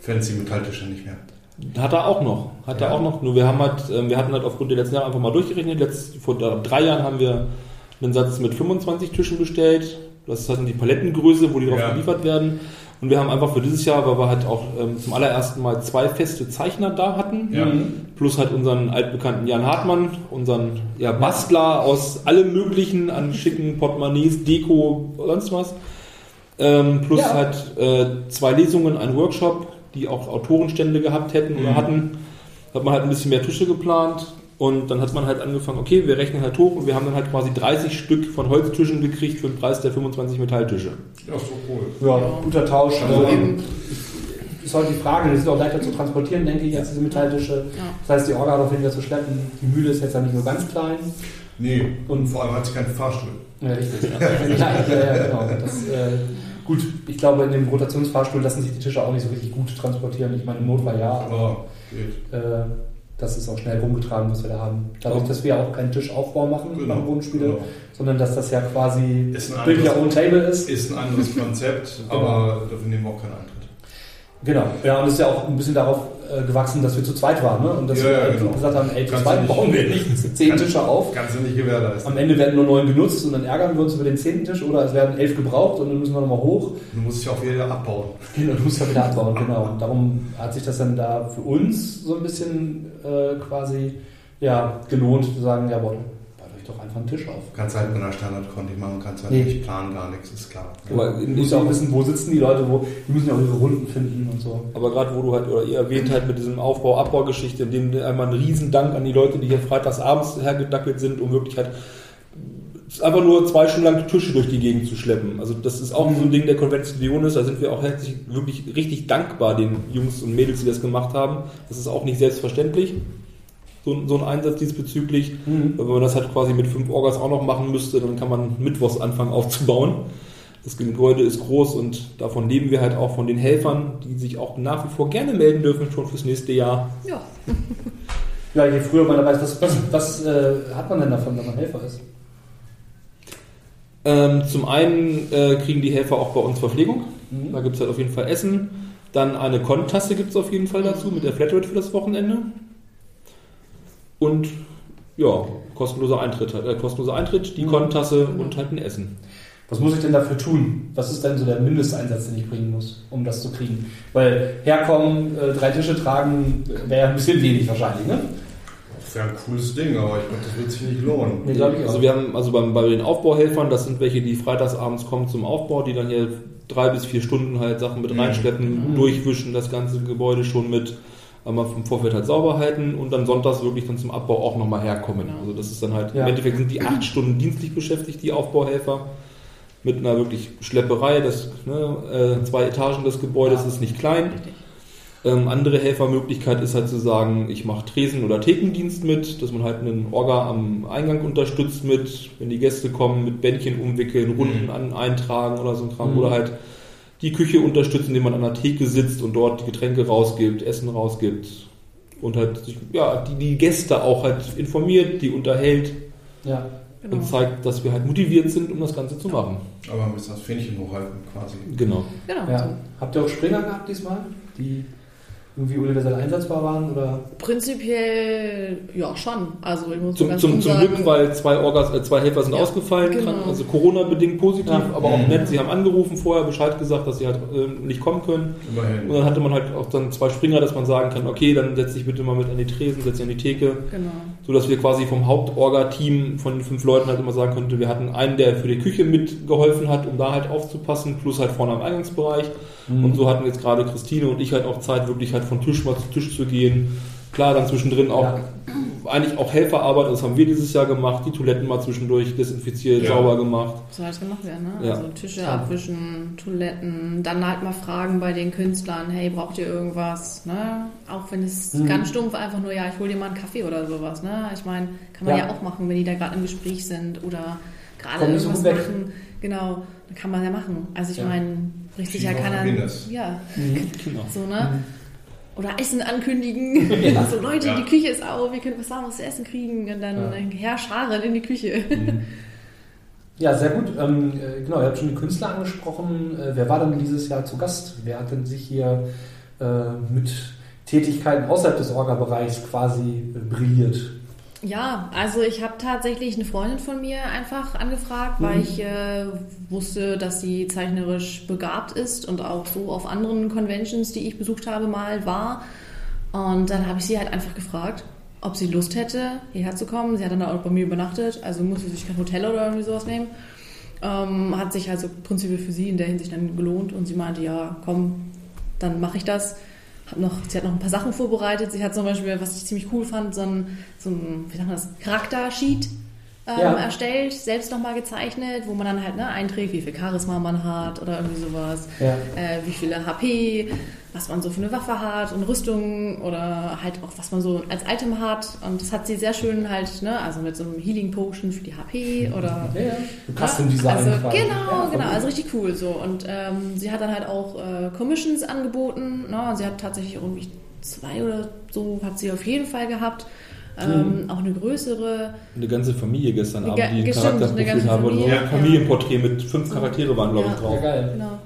fancy Metalltische nicht mehr. Hat er auch noch. Hat er Ja. auch noch. Nur wir haben halt, ähm, wir hatten halt aufgrund der letzten Jahre einfach mal durchgerechnet. Letzt, vor drei Jahren haben wir einen Satz mit 25 Tischen bestellt. Das ist halt die Palettengröße, wo die drauf Ja. geliefert werden. Und wir haben einfach für dieses Jahr, weil wir halt auch ähm, zum allerersten Mal zwei feste Zeichner da hatten. Ja. Plus halt unseren altbekannten Jan Hartmann, unseren ja, Bastler aus allem möglichen an schicken Portemonnaies, Deko, sonst was. Ähm, plus Ja. halt äh, zwei Lesungen, ein Workshop, die auch Autorenstände gehabt hätten oder Mhm. hatten. Hat man halt ein bisschen mehr Tische geplant und dann hat man halt angefangen, okay, wir rechnen halt hoch und wir haben dann halt quasi 30 Stück von Holztischen gekriegt für den Preis der 25 Metalltische. Ja, doch cool. Ja, Ja. guter Tausch. Also Also, eben- ist halt die Frage, die sind auch leichter zu transportieren, denke ich, als diese Metalltische. Ja. Das heißt, die Orga hat auch weniger zu schleppen. Die Mühle ist jetzt ja nicht nur ganz klein. Nee, Und- vor allem hat sie keinen Fahrstuhl. Ja, richtig. ja, ja, ja, genau. Das, äh, gut, ich glaube, in dem Rotationsfahrstuhl lassen sich die Tische auch nicht so richtig gut transportieren. Ich meine, im Notfall ja, aber Aber geht. äh, das ist auch schnell rumgetragen, was wir da haben. Dadurch, dass wir auch keinen Tischaufbau machen Genau, beim Wohnspiele, genau. sondern dass das ja quasi Ist ein anderes- Own Table ist. Ist ein anderes Konzept, Genau. aber dafür nehmen wir auch keinen Eintritt. Genau, ja, und es ist ja auch ein bisschen darauf äh, gewachsen, dass wir zu zweit waren, ne? Und dass Ja, wir ja, genau. gesagt haben, ey, zu Kannst zweit nicht- bauen wir nicht zehn Kannst- Tische auf. Kannst du nicht gewährleisten. Am Ende werden nur neun genutzt und dann ärgern wir uns über den zehnten Tisch oder es werden elf gebraucht und dann müssen wir nochmal hoch. Du musst dich auch wieder abbauen. Genau, du musst ja wieder abbauen, genau. Und darum hat sich das dann da für uns so ein bisschen äh, quasi ja, gelohnt zu sagen, jawohl, doch einfach einen Tisch auf. Du kannst halt mit einer Standardkonti machen, kannst halt Nee. nicht planen, gar nichts, ist klar. Aber Du musst ja auch wissen, wo sitzen die Leute, wo, die müssen ja auch ihre Runden finden und so. Aber gerade wo du halt, oder ihr erwähnt halt mit diesem Aufbau-Abbau-Geschichte, in dem einmal ein Riesendank an die Leute, die hier freitags abends hergedackelt sind, um wirklich halt einfach nur zwei Stunden lang Tische durch die Gegend zu schleppen. Also das ist auch so ein Ding der Konvention ist, da sind wir auch herzlich wirklich richtig dankbar den Jungs und Mädels, die das gemacht haben. Das ist auch nicht selbstverständlich, so, ein- so ein Einsatz diesbezüglich. Weil Wenn man das halt quasi mit fünf Orgas auch noch machen müsste, dann kann man mittwochs anfangen aufzubauen. Das Gebäude ist groß und davon leben wir halt auch von den Helfern, die sich auch nach wie vor gerne melden dürfen, schon fürs nächste Jahr. Ja, Ja, je früher man dabei ist, was, was, was äh, hat man denn davon, wenn man Helfer ist? Ähm, zum einen äh, kriegen die Helfer auch bei uns Verpflegung. Mhm. Da gibt es halt auf jeden Fall Essen. Dann eine Kontasse gibt es auf jeden Fall dazu mit der Flatrate für das Wochenende. Und ja, kostenloser Eintritt, äh, kostenloser Eintritt, die Mhm. Kontasse und halt ein Essen. Was muss ich denn dafür tun? Was ist denn so der Mindesteinsatz, den ich bringen muss, um das zu kriegen? Weil herkommen, äh, drei Tische tragen, äh, wäre ja ein bisschen wenig wahrscheinlich, ne? Das wäre ein cooles Ding, aber ich glaube, das wird sich nicht lohnen. Nee, glaube ich auch. Also wir haben also beim, bei den Aufbauhelfern, das sind welche, die freitagsabends kommen zum Aufbau, die dann hier drei bis vier Stunden halt Sachen mit Mhm. reinschleppen, Mhm. durchwischen, das ganze Gebäude schon mit einmal vom Vorfeld halt sauber halten und dann sonntags wirklich dann zum Abbau auch nochmal herkommen. Also das ist dann halt, Ja. im Endeffekt sind die acht Stunden dienstlich beschäftigt, die Aufbauhelfer. Mit einer wirklich Schlepperei, das, ne, äh, zwei Etagen des Gebäudes Ja. ist nicht klein. Ähm, andere Helfermöglichkeit ist halt zu sagen, ich mache Tresen- oder Thekendienst mit, dass man halt einen Orga am Eingang unterstützt mit, wenn die Gäste kommen, mit Bändchen umwickeln, Runden Mhm. an, eintragen oder so ein Kram. Mhm. Oder halt die Küche unterstützen, indem man an der Theke sitzt und dort die Getränke rausgibt, Essen rausgibt. Und halt sich, ja, die, die Gäste auch halt informiert, die unterhält Ja. Genau. und zeigt, dass wir halt motiviert sind, um das Ganze zu machen. Aber ein bisschen das Fähnchen hochhalten quasi. Genau. Genau. ja. Habt ihr auch Springer gehabt diesmal, die irgendwie universell einsetzbar waren? Oder? Prinzipiell ja schon. Also ich muss Zum, zum, zum Glück, weil zwei, Orgas, äh, zwei Helfer sind Ja, ausgefallen, genau. krank- also Corona-bedingt positiv, Ja. aber auch Mhm. nett. Sie haben angerufen vorher, Bescheid gesagt, dass sie halt äh, nicht kommen können. Und Immerhin. dann hatte man halt auch dann zwei Springer, dass man sagen kann, okay, dann setz dich bitte mal mit an die Tresen, setz dich an die Theke, Genau. so dass wir quasi vom Hauptorga-Team von den fünf Leuten halt immer sagen konnten, wir hatten einen, der für die Küche mitgeholfen hat, um da halt aufzupassen, plus halt vorne am Eingangsbereich. Mhm. Und so hatten jetzt gerade Christine und ich halt auch Zeit, wirklich halt von Tisch mal zu Tisch zu gehen. Klar, dann zwischendrin auch Ja. eigentlich auch Helferarbeit, das haben wir dieses Jahr gemacht, die Toiletten mal zwischendurch desinfiziert, Ja. sauber gemacht. So halt gemacht werden, ne? Ja. Also Tische Ja. abwischen, Toiletten, dann halt mal fragen bei den Künstlern, hey, braucht ihr irgendwas? Ne? Auch wenn es Mhm. ganz stumpf einfach nur, ja, ich hol dir mal einen Kaffee oder sowas. Ne? Ich meine, kann man Ja. ja. auch machen, wenn die da gerade im Gespräch sind oder gerade irgendwas machen. Genau, dann kann man ja machen. Also ich Ja. Meine, richtig ja Schieben kann auf er. Guinness. Ja, Genau. so, ne? Oder Essen ankündigen. so, Leute, Ja. die Küche ist auf, ihr könnt was warmes zu essen kriegen. Und dann Ja. ja. herscharen in die Küche. Ja, sehr gut. Ähm, äh, genau, ihr habt schon die Künstler angesprochen. Äh, wer war denn dieses Jahr zu Gast? Wer hat denn sich hier äh, mit Tätigkeiten außerhalb des Orga-Bereichs quasi äh, brilliert? Ja, also ich habe tatsächlich eine Freundin von mir einfach angefragt, weil Mhm. ich äh, wusste, dass sie zeichnerisch begabt ist und auch so auf anderen Conventions, die ich besucht habe, mal war. Und dann habe ich sie halt einfach gefragt, ob sie Lust hätte, hierher zu kommen. Sie hat dann auch bei mir übernachtet, also musste sich kein Hotel oder irgendwie sowas nehmen. Ähm, hat sich also prinzipiell für sie in der Hinsicht dann gelohnt und sie meinte, ja, komm, dann mache ich das. Hab noch, sie hat noch ein paar Sachen vorbereitet. Sie hat zum Beispiel, was ich ziemlich cool fand, so ein, so ein wie sagt man das, Charaktersheet ähm, Ja. erstellt, selbst nochmal gezeichnet, wo man dann halt ne, einträgt, wie viel Charisma man hat oder irgendwie sowas, Ja. äh, wie viele HP, was man so für eine Waffe hat und Rüstung oder halt auch was man so als Item hat. Und das hat sie sehr schön halt, ne, also mit so einem Healing Potion für die HP oder Ja, ja. Custom Design also, quasi. Genau, genau, also richtig cool so. Und ähm, sie hat dann halt auch äh, Commissions angeboten. Ne? Sie hat tatsächlich irgendwie zwei oder so hat sie auf jeden Fall gehabt. Ähm, Auch eine größere. Eine ganze Familie gestern Ge- Abend, die ein Charakterprofil haben. Und so Familie, ein ja. Familienporträt mit fünf Charaktere waren, glaube ich, Ja. drauf. Ja, geil. Genau.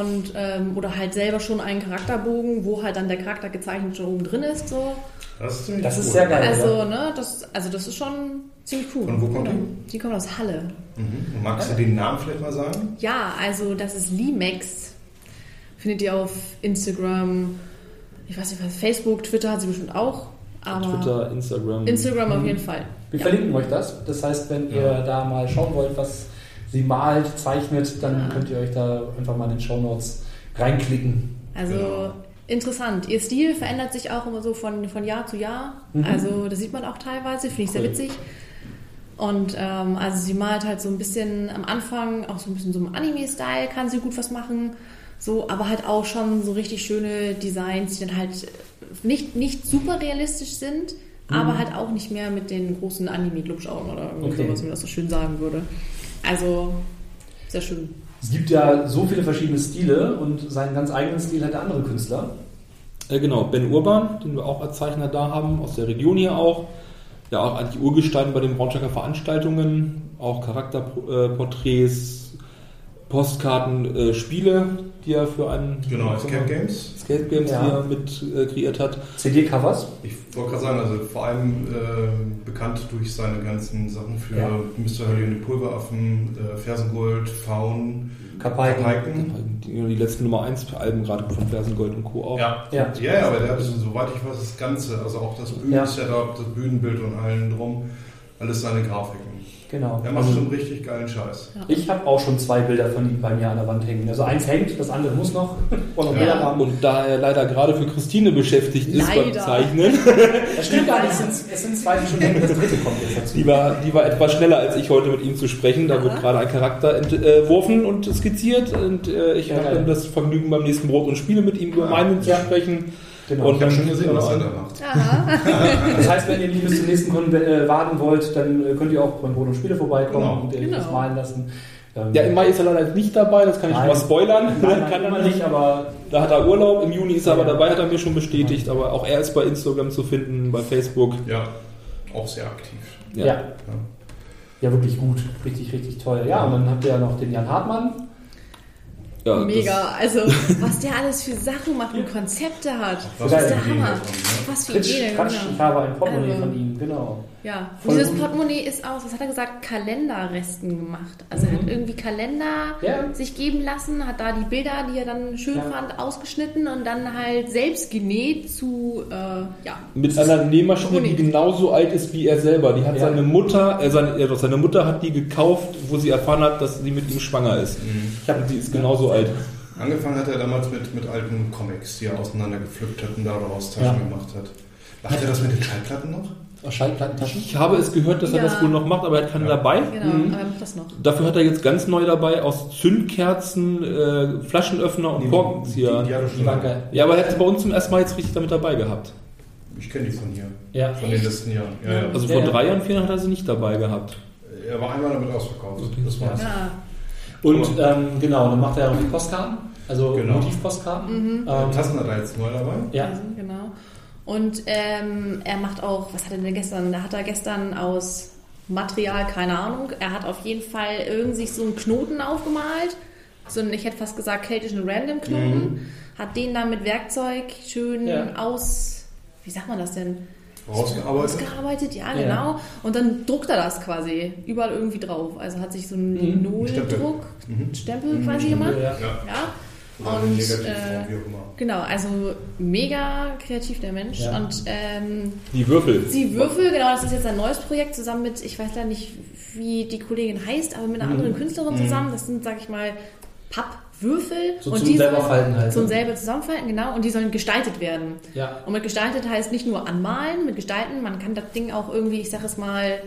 Und, ähm, oder halt selber schon einen Charakterbogen, wo halt dann der Charakter gezeichnet schon oben drin ist. So. Das ist, ziemlich Das ist cool. sehr geil. Also, ne, das, also das ist schon ziemlich cool. Von wo kommt Genau. Die kommt aus Halle. Mhm. Und magst du den Namen vielleicht mal sagen? Ja, also das ist Limex. Findet ihr auf Instagram, ich weiß nicht was, Facebook, Twitter hat sie bestimmt auch. Aber Twitter, Instagram. Instagram auf jeden Fall. Wir Ja. verlinken euch das. Das heißt, wenn ihr da mal schauen wollt, was sie malt, zeichnet, dann Ja. könnt ihr euch da einfach mal in den Show Notes reinklicken. Also Genau. interessant. Ihr Stil verändert sich auch immer so von, von Jahr zu Jahr. Mhm. Also das sieht man auch teilweise, finde ich sehr Cool. witzig. Und ähm, also sie malt halt so ein bisschen am Anfang, auch so ein bisschen so im Anime-Style kann sie gut was machen. So, aber halt auch schon so richtig schöne Designs, die dann halt nicht, nicht super realistisch sind, aber halt auch nicht mehr mit den großen Anime-Glubschaugen oder irgendwie Okay. sowas, wie man das so schön sagen würde. Also sehr schön. Es gibt ja so viele verschiedene Stile und seinen ganz eigenen Stil hat der andere Künstler. Äh, genau, Ben Urban, den wir auch als Zeichner da haben, aus der Region hier auch. Ja, auch eigentlich Urgestein bei den Braunschweiger Veranstaltungen, auch Charakterporträts, Postkarten, äh, Spiele, die er für einen Genau, Escape Games. Escape Games Ja. hier mit äh, kreiert hat. CD-Covers. Ich wollte gerade sagen, also vor allem äh, bekannt durch seine ganzen Sachen für Ja. Mr. Hurley und die Pulveraffen, äh, Fersengold, Faun, Kapaiken. Kapaiken. Die, die letzten Nummer 1 Alben gerade von Fersengold und Co. auch. Ja. Ja. ja, ja, aber der hat, soweit ich weiß, das Ganze, also auch das Bühnensetup, das Bühnenbild und allen drum, alles seine Grafiken. Genau. Der macht Also, schon richtig geilen Scheiß. ich habe auch schon zwei Bilder von ihm bei mir an der Wand hängen. Also eins hängt, das andere muss noch. Und noch Ja. Und da er leider gerade für Christine beschäftigt ist beim Leider. Zeichnen, Das stimmt gar nicht. Es sind, es sind zwei, die schon hängen. Das dritte kommt jetzt dazu. die war, die war etwas schneller als ich heute mit ihm zu sprechen. Da Aha. wird gerade ein Charakter entworfen und skizziert und äh, ich Ja, habe dann das Vergnügen beim nächsten Brot und Spiele mit ihm über meinen zu Ja. sprechen. Genau. Und Ich habe schon gesehen, was er da macht. Aha. Das heißt, wenn ihr nicht bis zum nächsten Kunden äh, warten wollt, dann äh, könnt ihr auch beim Brot und Spiele vorbeikommen Genau. und ihr Genau. das malen lassen. Ähm, Ja, im Mai ist er leider nicht dabei, das kann ich Nein. schon mal spoilern. Nein, nein, kann er nicht, aber Da hat er Urlaub, im Juni ist er aber Ja. dabei, hat er mir schon bestätigt, aber auch er ist bei Instagram zu finden, bei Facebook. Ja, auch sehr aktiv. ja. ja. wirklich gut. Richtig, richtig toll. Ja, und dann habt ihr ja noch den Jan Hartmann. Ja, Mega. Also, was der alles für Sachen macht und Konzepte hat. Was Das ist der Hammer. ne? Was für Ideen, Quatsch, ich genau. habe ein Portemonnaie Also- von ihm, genau. Ja, und dieses. Portemonnaie ist aus, was hat er gesagt, Kalenderresten gemacht. Also er Mhm. hat irgendwie Kalender Ja. sich geben lassen, hat da die Bilder, die er dann schön Ja. fand, ausgeschnitten und dann halt selbst genäht zu, äh, ja. Mit einer Nähmaschine, die genauso alt ist wie er selber. Die hat Ja. seine Mutter, äh, seine, ja, doch, seine Mutter hat die gekauft, wo sie erfahren hat, dass sie mit ihm schwanger ist. Ich habe Die ist genauso alt. Angefangen hat er damals mit, mit alten Comics, die er auseinandergepflückt hat und daraus Taschen Ja. gemacht hat. Macht er das mit den Schallplatten noch? Schallplattentaschen. Ich habe es gehört, dass er Ja. das wohl noch macht, aber er hat keine Ja. dabei. Genau, Mhm. aber er macht das noch. Dafür hat er jetzt ganz neu dabei aus Zündkerzen, äh, Flaschenöffner und Korkenzieher. Die, er. Ja, aber er hat sie bei uns zum ersten Mal jetzt richtig damit dabei gehabt. Ich kenne die von hier, Ja. von den letzten Jahren. Ja, ja. Also vor ja. drei Jahren, vier Jahren hat er sie nicht dabei gehabt. Er war einmal damit ausverkauft. Okay. Das war's. Ja. Und ähm, genau, dann macht er auch die Postkarten, also Genau. Motivpostkarten. Mhm. Ähm, Tassen hat er jetzt neu dabei. ja, genau. Und ähm, er macht auch, was hat er denn gestern? Da hat er gestern aus Material, keine Ahnung, er hat auf jeden Fall irgendwie sich so einen Knoten aufgemalt. So einen, ich hätte fast gesagt, keltischen Random-Knoten. Hat den dann mit Werkzeug schön Ja. aus, wie sagt man das denn? Rausgearbeitet. Ausgearbeitet, ja, Ja. genau. Und dann druckt er das quasi überall irgendwie drauf. Also hat sich so einen Mhm. Linoldruck, Mhm. Stempel quasi gemacht. ja. Ja. Oder Und, äh, wie auch immer. Genau, also mega kreativ der Mensch. Ja. Und ähm, Die Würfel. die Würfel, genau, das ist jetzt ein neues Projekt zusammen mit, ich weiß leider nicht, wie die Kollegin heißt, aber mit einer Mhm. anderen Künstlerin Mhm. zusammen. Das sind, sag ich mal, Pappwürfel. So und zum die selber sollen falten halt. zum ne? selber zusammenfalten, genau. Und die sollen gestaltet werden. Ja. Und mit gestaltet heißt nicht nur anmalen, mit gestalten, man kann das Ding auch irgendwie, ich sag es mal,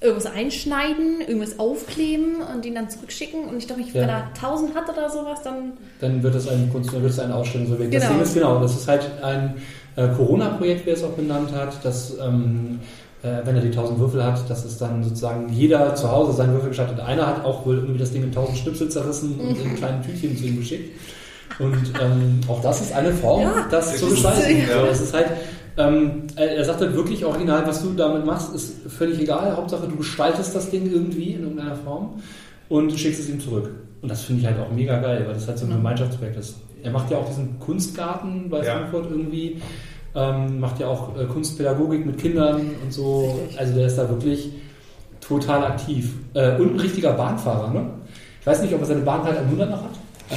irgendwas einschneiden, irgendwas aufkleben und ihn dann zurückschicken. Und ich glaube, Ja. wenn er 1000 hat oder sowas, dann Dann wird es eine Kunst, dann wird es eine Ausstellung so. Das Genau. Ding ist genau, das ist halt ein äh, Corona-Projekt, wie er es auch benannt hat, dass ähm, äh, wenn er die 1000 Würfel hat, dass es dann sozusagen jeder zu Hause seinen Würfel gestaltet. Einer hat auch wohl irgendwie das Ding in 1000 Schnipsel zerrissen und in kleinen Tütchen zu ihm geschickt. Und ähm, auch das ist eine Form, Ja. das zu Das gestalten. ja. So, es ist halt, ähm, er sagt halt wirklich original, was du damit machst, ist völlig egal. Hauptsache, du gestaltest das Ding irgendwie in irgendeiner Form und schickst es ihm zurück. Und das finde ich halt auch mega geil, weil das halt so ein Ja. Gemeinschaftsprojekt ist. Er macht ja auch diesen Kunstgarten bei Ja. Frankfurt irgendwie, ähm, macht ja auch äh, Kunstpädagogik mit Kindern und so. Richtig. Also der ist da wirklich total aktiv. Äh, und ein richtiger Bahnfahrer, ne? Ich weiß nicht, ob er seine Bahnkarte 100 noch hat.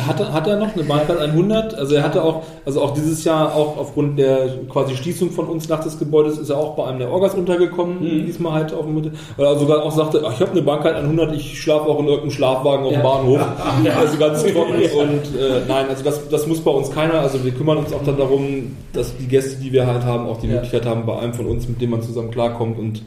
Hat er, hat er noch eine Bahncard 100? Also er hatte auch, also auch dieses Jahr, auch aufgrund der quasi Schließung von uns nach des Gebäudes, ist er auch bei einem der Orgas untergekommen, Mhm. diesmal halt auf dem Mitte. Weil er sogar auch sagte, ach, ich habe eine Bahncard 100, ich schlafe auch in irgendeinem Schlafwagen auf dem Ja. Bahnhof. Ja. Also ganz trocken. Und äh, nein, also das, das muss bei uns keiner. Also wir kümmern uns auch dann darum, dass die Gäste, die wir halt haben, auch die Ja. Möglichkeit haben, bei einem von uns, mit dem man zusammen klarkommt und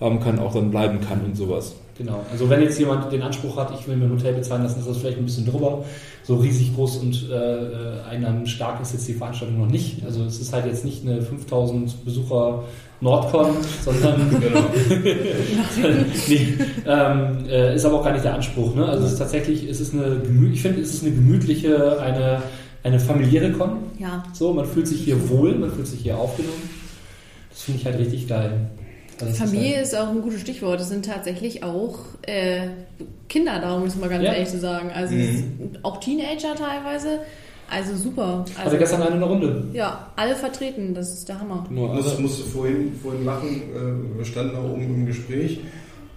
haben kann, auch dann bleiben kann und sowas. Genau. Also wenn jetzt jemand den Anspruch hat, ich will mir ein Hotel bezahlen lassen, ist das vielleicht ein bisschen drüber. So riesig groß und äh, äh, einnahmenstark ist jetzt die Veranstaltung noch nicht. Also es ist halt jetzt nicht eine 5000 Besucher Nordcon, sondern Genau. nee, ähm, äh, ist aber auch gar nicht der Anspruch. Ne? Also es ist tatsächlich, es ist eine, ich finde, es ist eine gemütliche, eine, eine familiäre Con. Ja, So, man fühlt sich hier wohl, man fühlt sich hier aufgenommen. Das finde ich halt richtig geil. Also ist Familie halt, ist auch ein gutes Stichwort. Es sind tatsächlich auch äh, Kinder da, um es mal ganz Ja. ehrlich zu sagen. Also Mhm. auch Teenager teilweise. Also super. hatte Also, gestern eine in der Runde. ja, alle vertreten. Das ist der Hammer. Ich muss, also, musste vorhin, vorhin lachen, äh, wir standen da oben im Gespräch.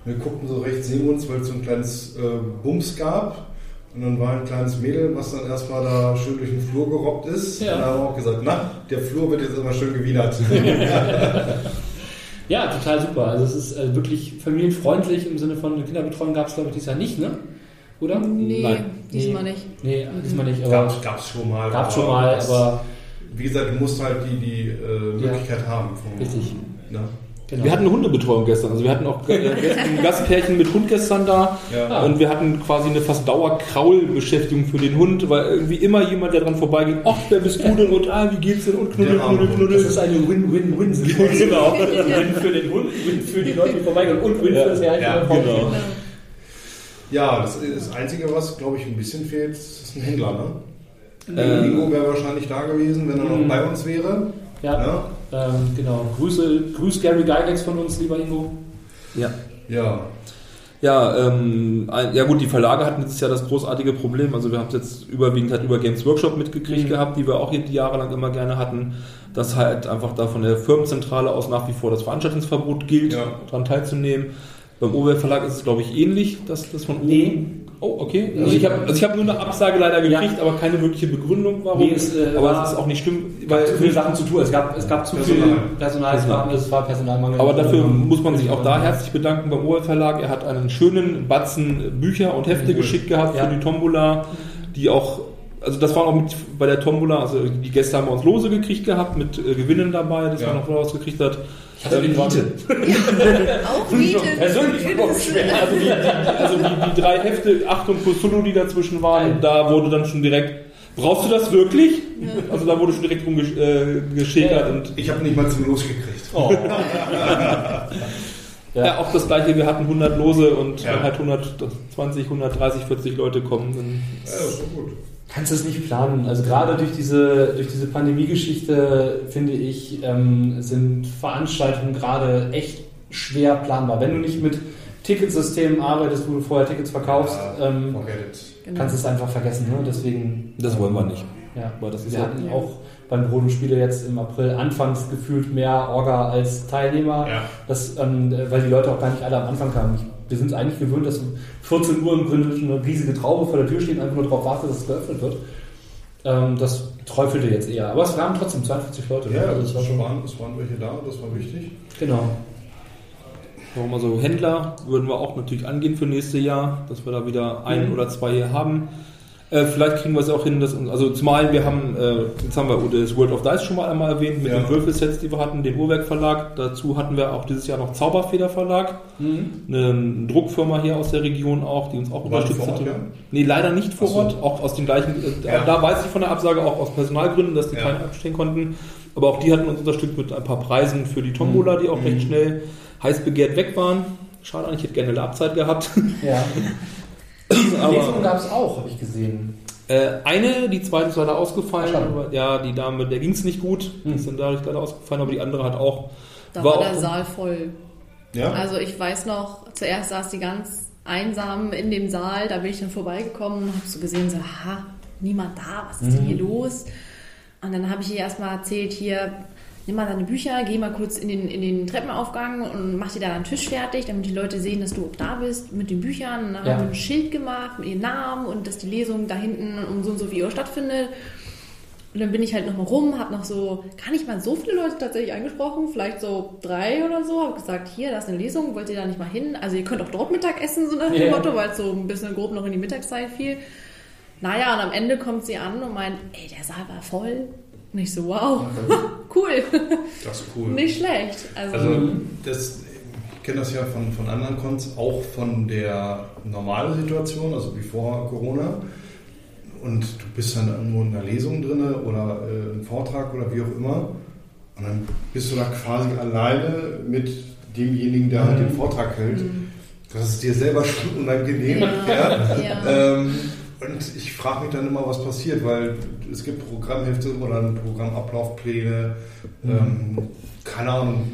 Wir guckten so rechts neben uns, weil es so ein kleines äh, Bums gab. Und dann war ein kleines Mädel, was dann erstmal da schön durch den Flur gerobbt ist. Ja. Und da haben wir auch gesagt, na, der Flur wird jetzt immer schön gewienert. Ja, total super. Also es ist äh, wirklich familienfreundlich im Sinne von Kinderbetreuung gab es glaube ich dieses Jahr nicht, ne? Oder? Nee, Nein. diesmal Nee. nicht. Nee, diesmal nicht, aber Gab's, gab's schon mal. gab schon mal, aber Wie gesagt, du musst halt die, die äh, Ja. Möglichkeit haben. Vom, Richtig. Ne? Genau. wir hatten eine Hundebetreuung gestern. Also wir hatten auch äh, ein Gastpärchen mit Hund gestern da. Ja. Ah. Und wir hatten quasi eine fast Dauerkraulbeschäftigung für den Hund, weil irgendwie immer jemand, der dran vorbeigeht, ach, wer bist du denn und ah, wie geht's denn und knuddel, knuddel, knuddel. das ist eine Win-Win-Win-Situation. Genau. Win für den Hund, Win für die Leute, die vorbeigehen und Win Ja. für das Herrchen. Ja, genau. Ja, das, ist das Einzige, was, glaube ich, ein bisschen fehlt, ist ein Händler. Ne? Äh, Ingo wäre wahrscheinlich da gewesen, wenn er Mhm. noch bei uns wäre. Ja, Ne? ähm, genau. Grüße, grüß Gary Gygax von uns, lieber Ingo. Ja. Ja, Ja, ähm, ein- ja gut, die Verlage hatten dieses Jahr das großartige Problem. Also wir haben es jetzt überwiegend halt über Games Workshop mitgekriegt Mhm. gehabt, die wir auch die Jahre lang immer gerne hatten, dass halt einfach da von der Firmenzentrale aus nach wie vor das Veranstaltungsverbot gilt, Ja. daran teilzunehmen. Beim Oberwelt Verlag ist es, glaube ich, ähnlich, dass das von oben. Nee. Oh, okay. Also ich habe also ich hab nur eine Absage leider gekriegt, aber keine wirkliche Begründung, warum. Nee, es, äh, aber es ist auch nicht schlimm, Weil zu viele Sachen zu tun. Es gab, es gab zu viel Personal. Personal, es war, es war Personalmangel. Aber dafür muss man sich auch da herzlich bedanken beim Ohr Verlag. Er hat einen schönen Batzen Bücher und Hefte Cool. geschickt gehabt Ja. für die Tombola, die auch, also das war auch mit bei der Tombola, also die Gäste haben bei uns Lose gekriegt gehabt mit äh, Gewinnen dabei, das Ja. man noch rausgekriegt hat. Ich hatte den Miete. Auch Miete. Persönlich vorgeschwert. Also die, also die, die drei Hefte, Achtung Cthulhu, die dazwischen waren, da wurde dann schon direkt, brauchst du das wirklich? Also da wurde schon direkt rumgeschäkert äh, Ja. und ich habe nicht mal zum Los gekriegt. Oh. Ja. Ja. auch das gleiche, wir hatten 100 Lose und Ja. wenn halt 120, 130, 40 Leute kommen, dann Ja, das ist doch gut. Kannst du es nicht planen. Also gerade durch diese, durch diese Pandemie-Geschichte, finde ich, ähm, sind Veranstaltungen gerade echt schwer planbar. Wenn du nicht mit Ticketsystemen arbeitest, wo du vorher Tickets verkaufst, Ja, ähm. Genau. kannst du es einfach vergessen. Ne? Deswegen, das wollen wir nicht. ja. Aber das ist Wir ja, hatten Ja. auch beim Rodenspiele jetzt im April anfangs gefühlt mehr Orga als Teilnehmer. Ja. Das, ähm, weil die Leute auch gar nicht alle am Anfang kamen. Ich, wir sind es eigentlich gewöhnt, dass um 14 Uhr im Grunde eine riesige Traube vor der Tür steht und einfach nur darauf wartet, dass es geöffnet wird. Ähm, das träufelte jetzt eher. Aber es waren trotzdem 42 Leute. ne? Ja, also das es war schon waren, es waren welche da, das war wichtig. Genau. warum also Händler würden wir auch natürlich angehen für nächstes Jahr, dass wir da wieder ein Mhm. oder zwei hier haben. Äh, vielleicht kriegen wir es auch hin, dass, also zumal wir haben, äh, jetzt haben wir das World of Dice schon mal einmal erwähnt, mit Ja. den Würfelsets, die wir hatten, den Uhrwerk Verlag. Dazu hatten wir auch dieses Jahr noch Zauberfeder Verlag, Mhm. eine Druckfirma hier aus der Region auch, die uns auch die unterstützt hat. ja? Nee, leider nicht vor so. Ort, auch aus den gleichen, äh, Ja. da weiß ich von der Absage auch aus Personalgründen, dass die Ja. keinen abstehen konnten. Aber auch die hatten uns unterstützt mit ein paar Preisen für die Tombola, die auch Mhm. recht schnell heiß begehrt weg waren. Schade eigentlich, ich hätte gerne eine Labzeit gehabt. Ja. Lesungen Aber gab es auch, habe ich gesehen. äh, eine, die zweite ist leider ausgefallen. Aber, ja, die Dame, der ging es nicht gut. Die Mhm. ist dann dadurch leider ausgefallen, aber die andere hat auch. Da War war auch- der Saal voll. Ja? Also ich weiß noch, zuerst saß die ganz einsam in dem Saal. Da bin ich dann vorbeigekommen und habe so gesehen, so, aha, niemand da, was ist denn hier los? Und dann habe ich ihr erstmal erzählt, hier, nimm mal deine Bücher, geh mal kurz in den, in den Treppenaufgang und mach dir da einen Tisch fertig, damit die Leute sehen, dass du auch da bist mit den Büchern. Und dann Ja. haben wir ein Schild gemacht mit ihrem Namen und dass die Lesung da hinten um so und so viel Uhr stattfindet. Und dann bin ich halt nochmal rum, habe noch so, gar nicht mal so viele Leute tatsächlich angesprochen, vielleicht so drei oder so, habe gesagt, hier, da ist eine Lesung, wollt ihr da nicht mal hin? Also ihr könnt auch dort Mittag essen, so nach dem Ja. Motto, weil es so ein bisschen grob noch in die Mittagszeit fiel. Naja, und am Ende kommt sie an und meint, ey, der Saal war voll. Und ich so, wow, cool, Das ist cool. nicht schlecht. Also, Also das, ich kenne das ja von, von anderen Cons, auch von der normalen Situation, also wie vor Corona. Und du bist dann irgendwo in einer Lesung drin oder äh, einem Vortrag oder wie auch immer. Und dann bist du da quasi alleine mit demjenigen, der halt den Vortrag hält. Das ist dir selber schon unangenehm. Ja. ja. Ähm, und ich frage mich dann immer, was passiert, weil es gibt Programmhefte oder Programmablaufpläne. Ähm, keine Ahnung.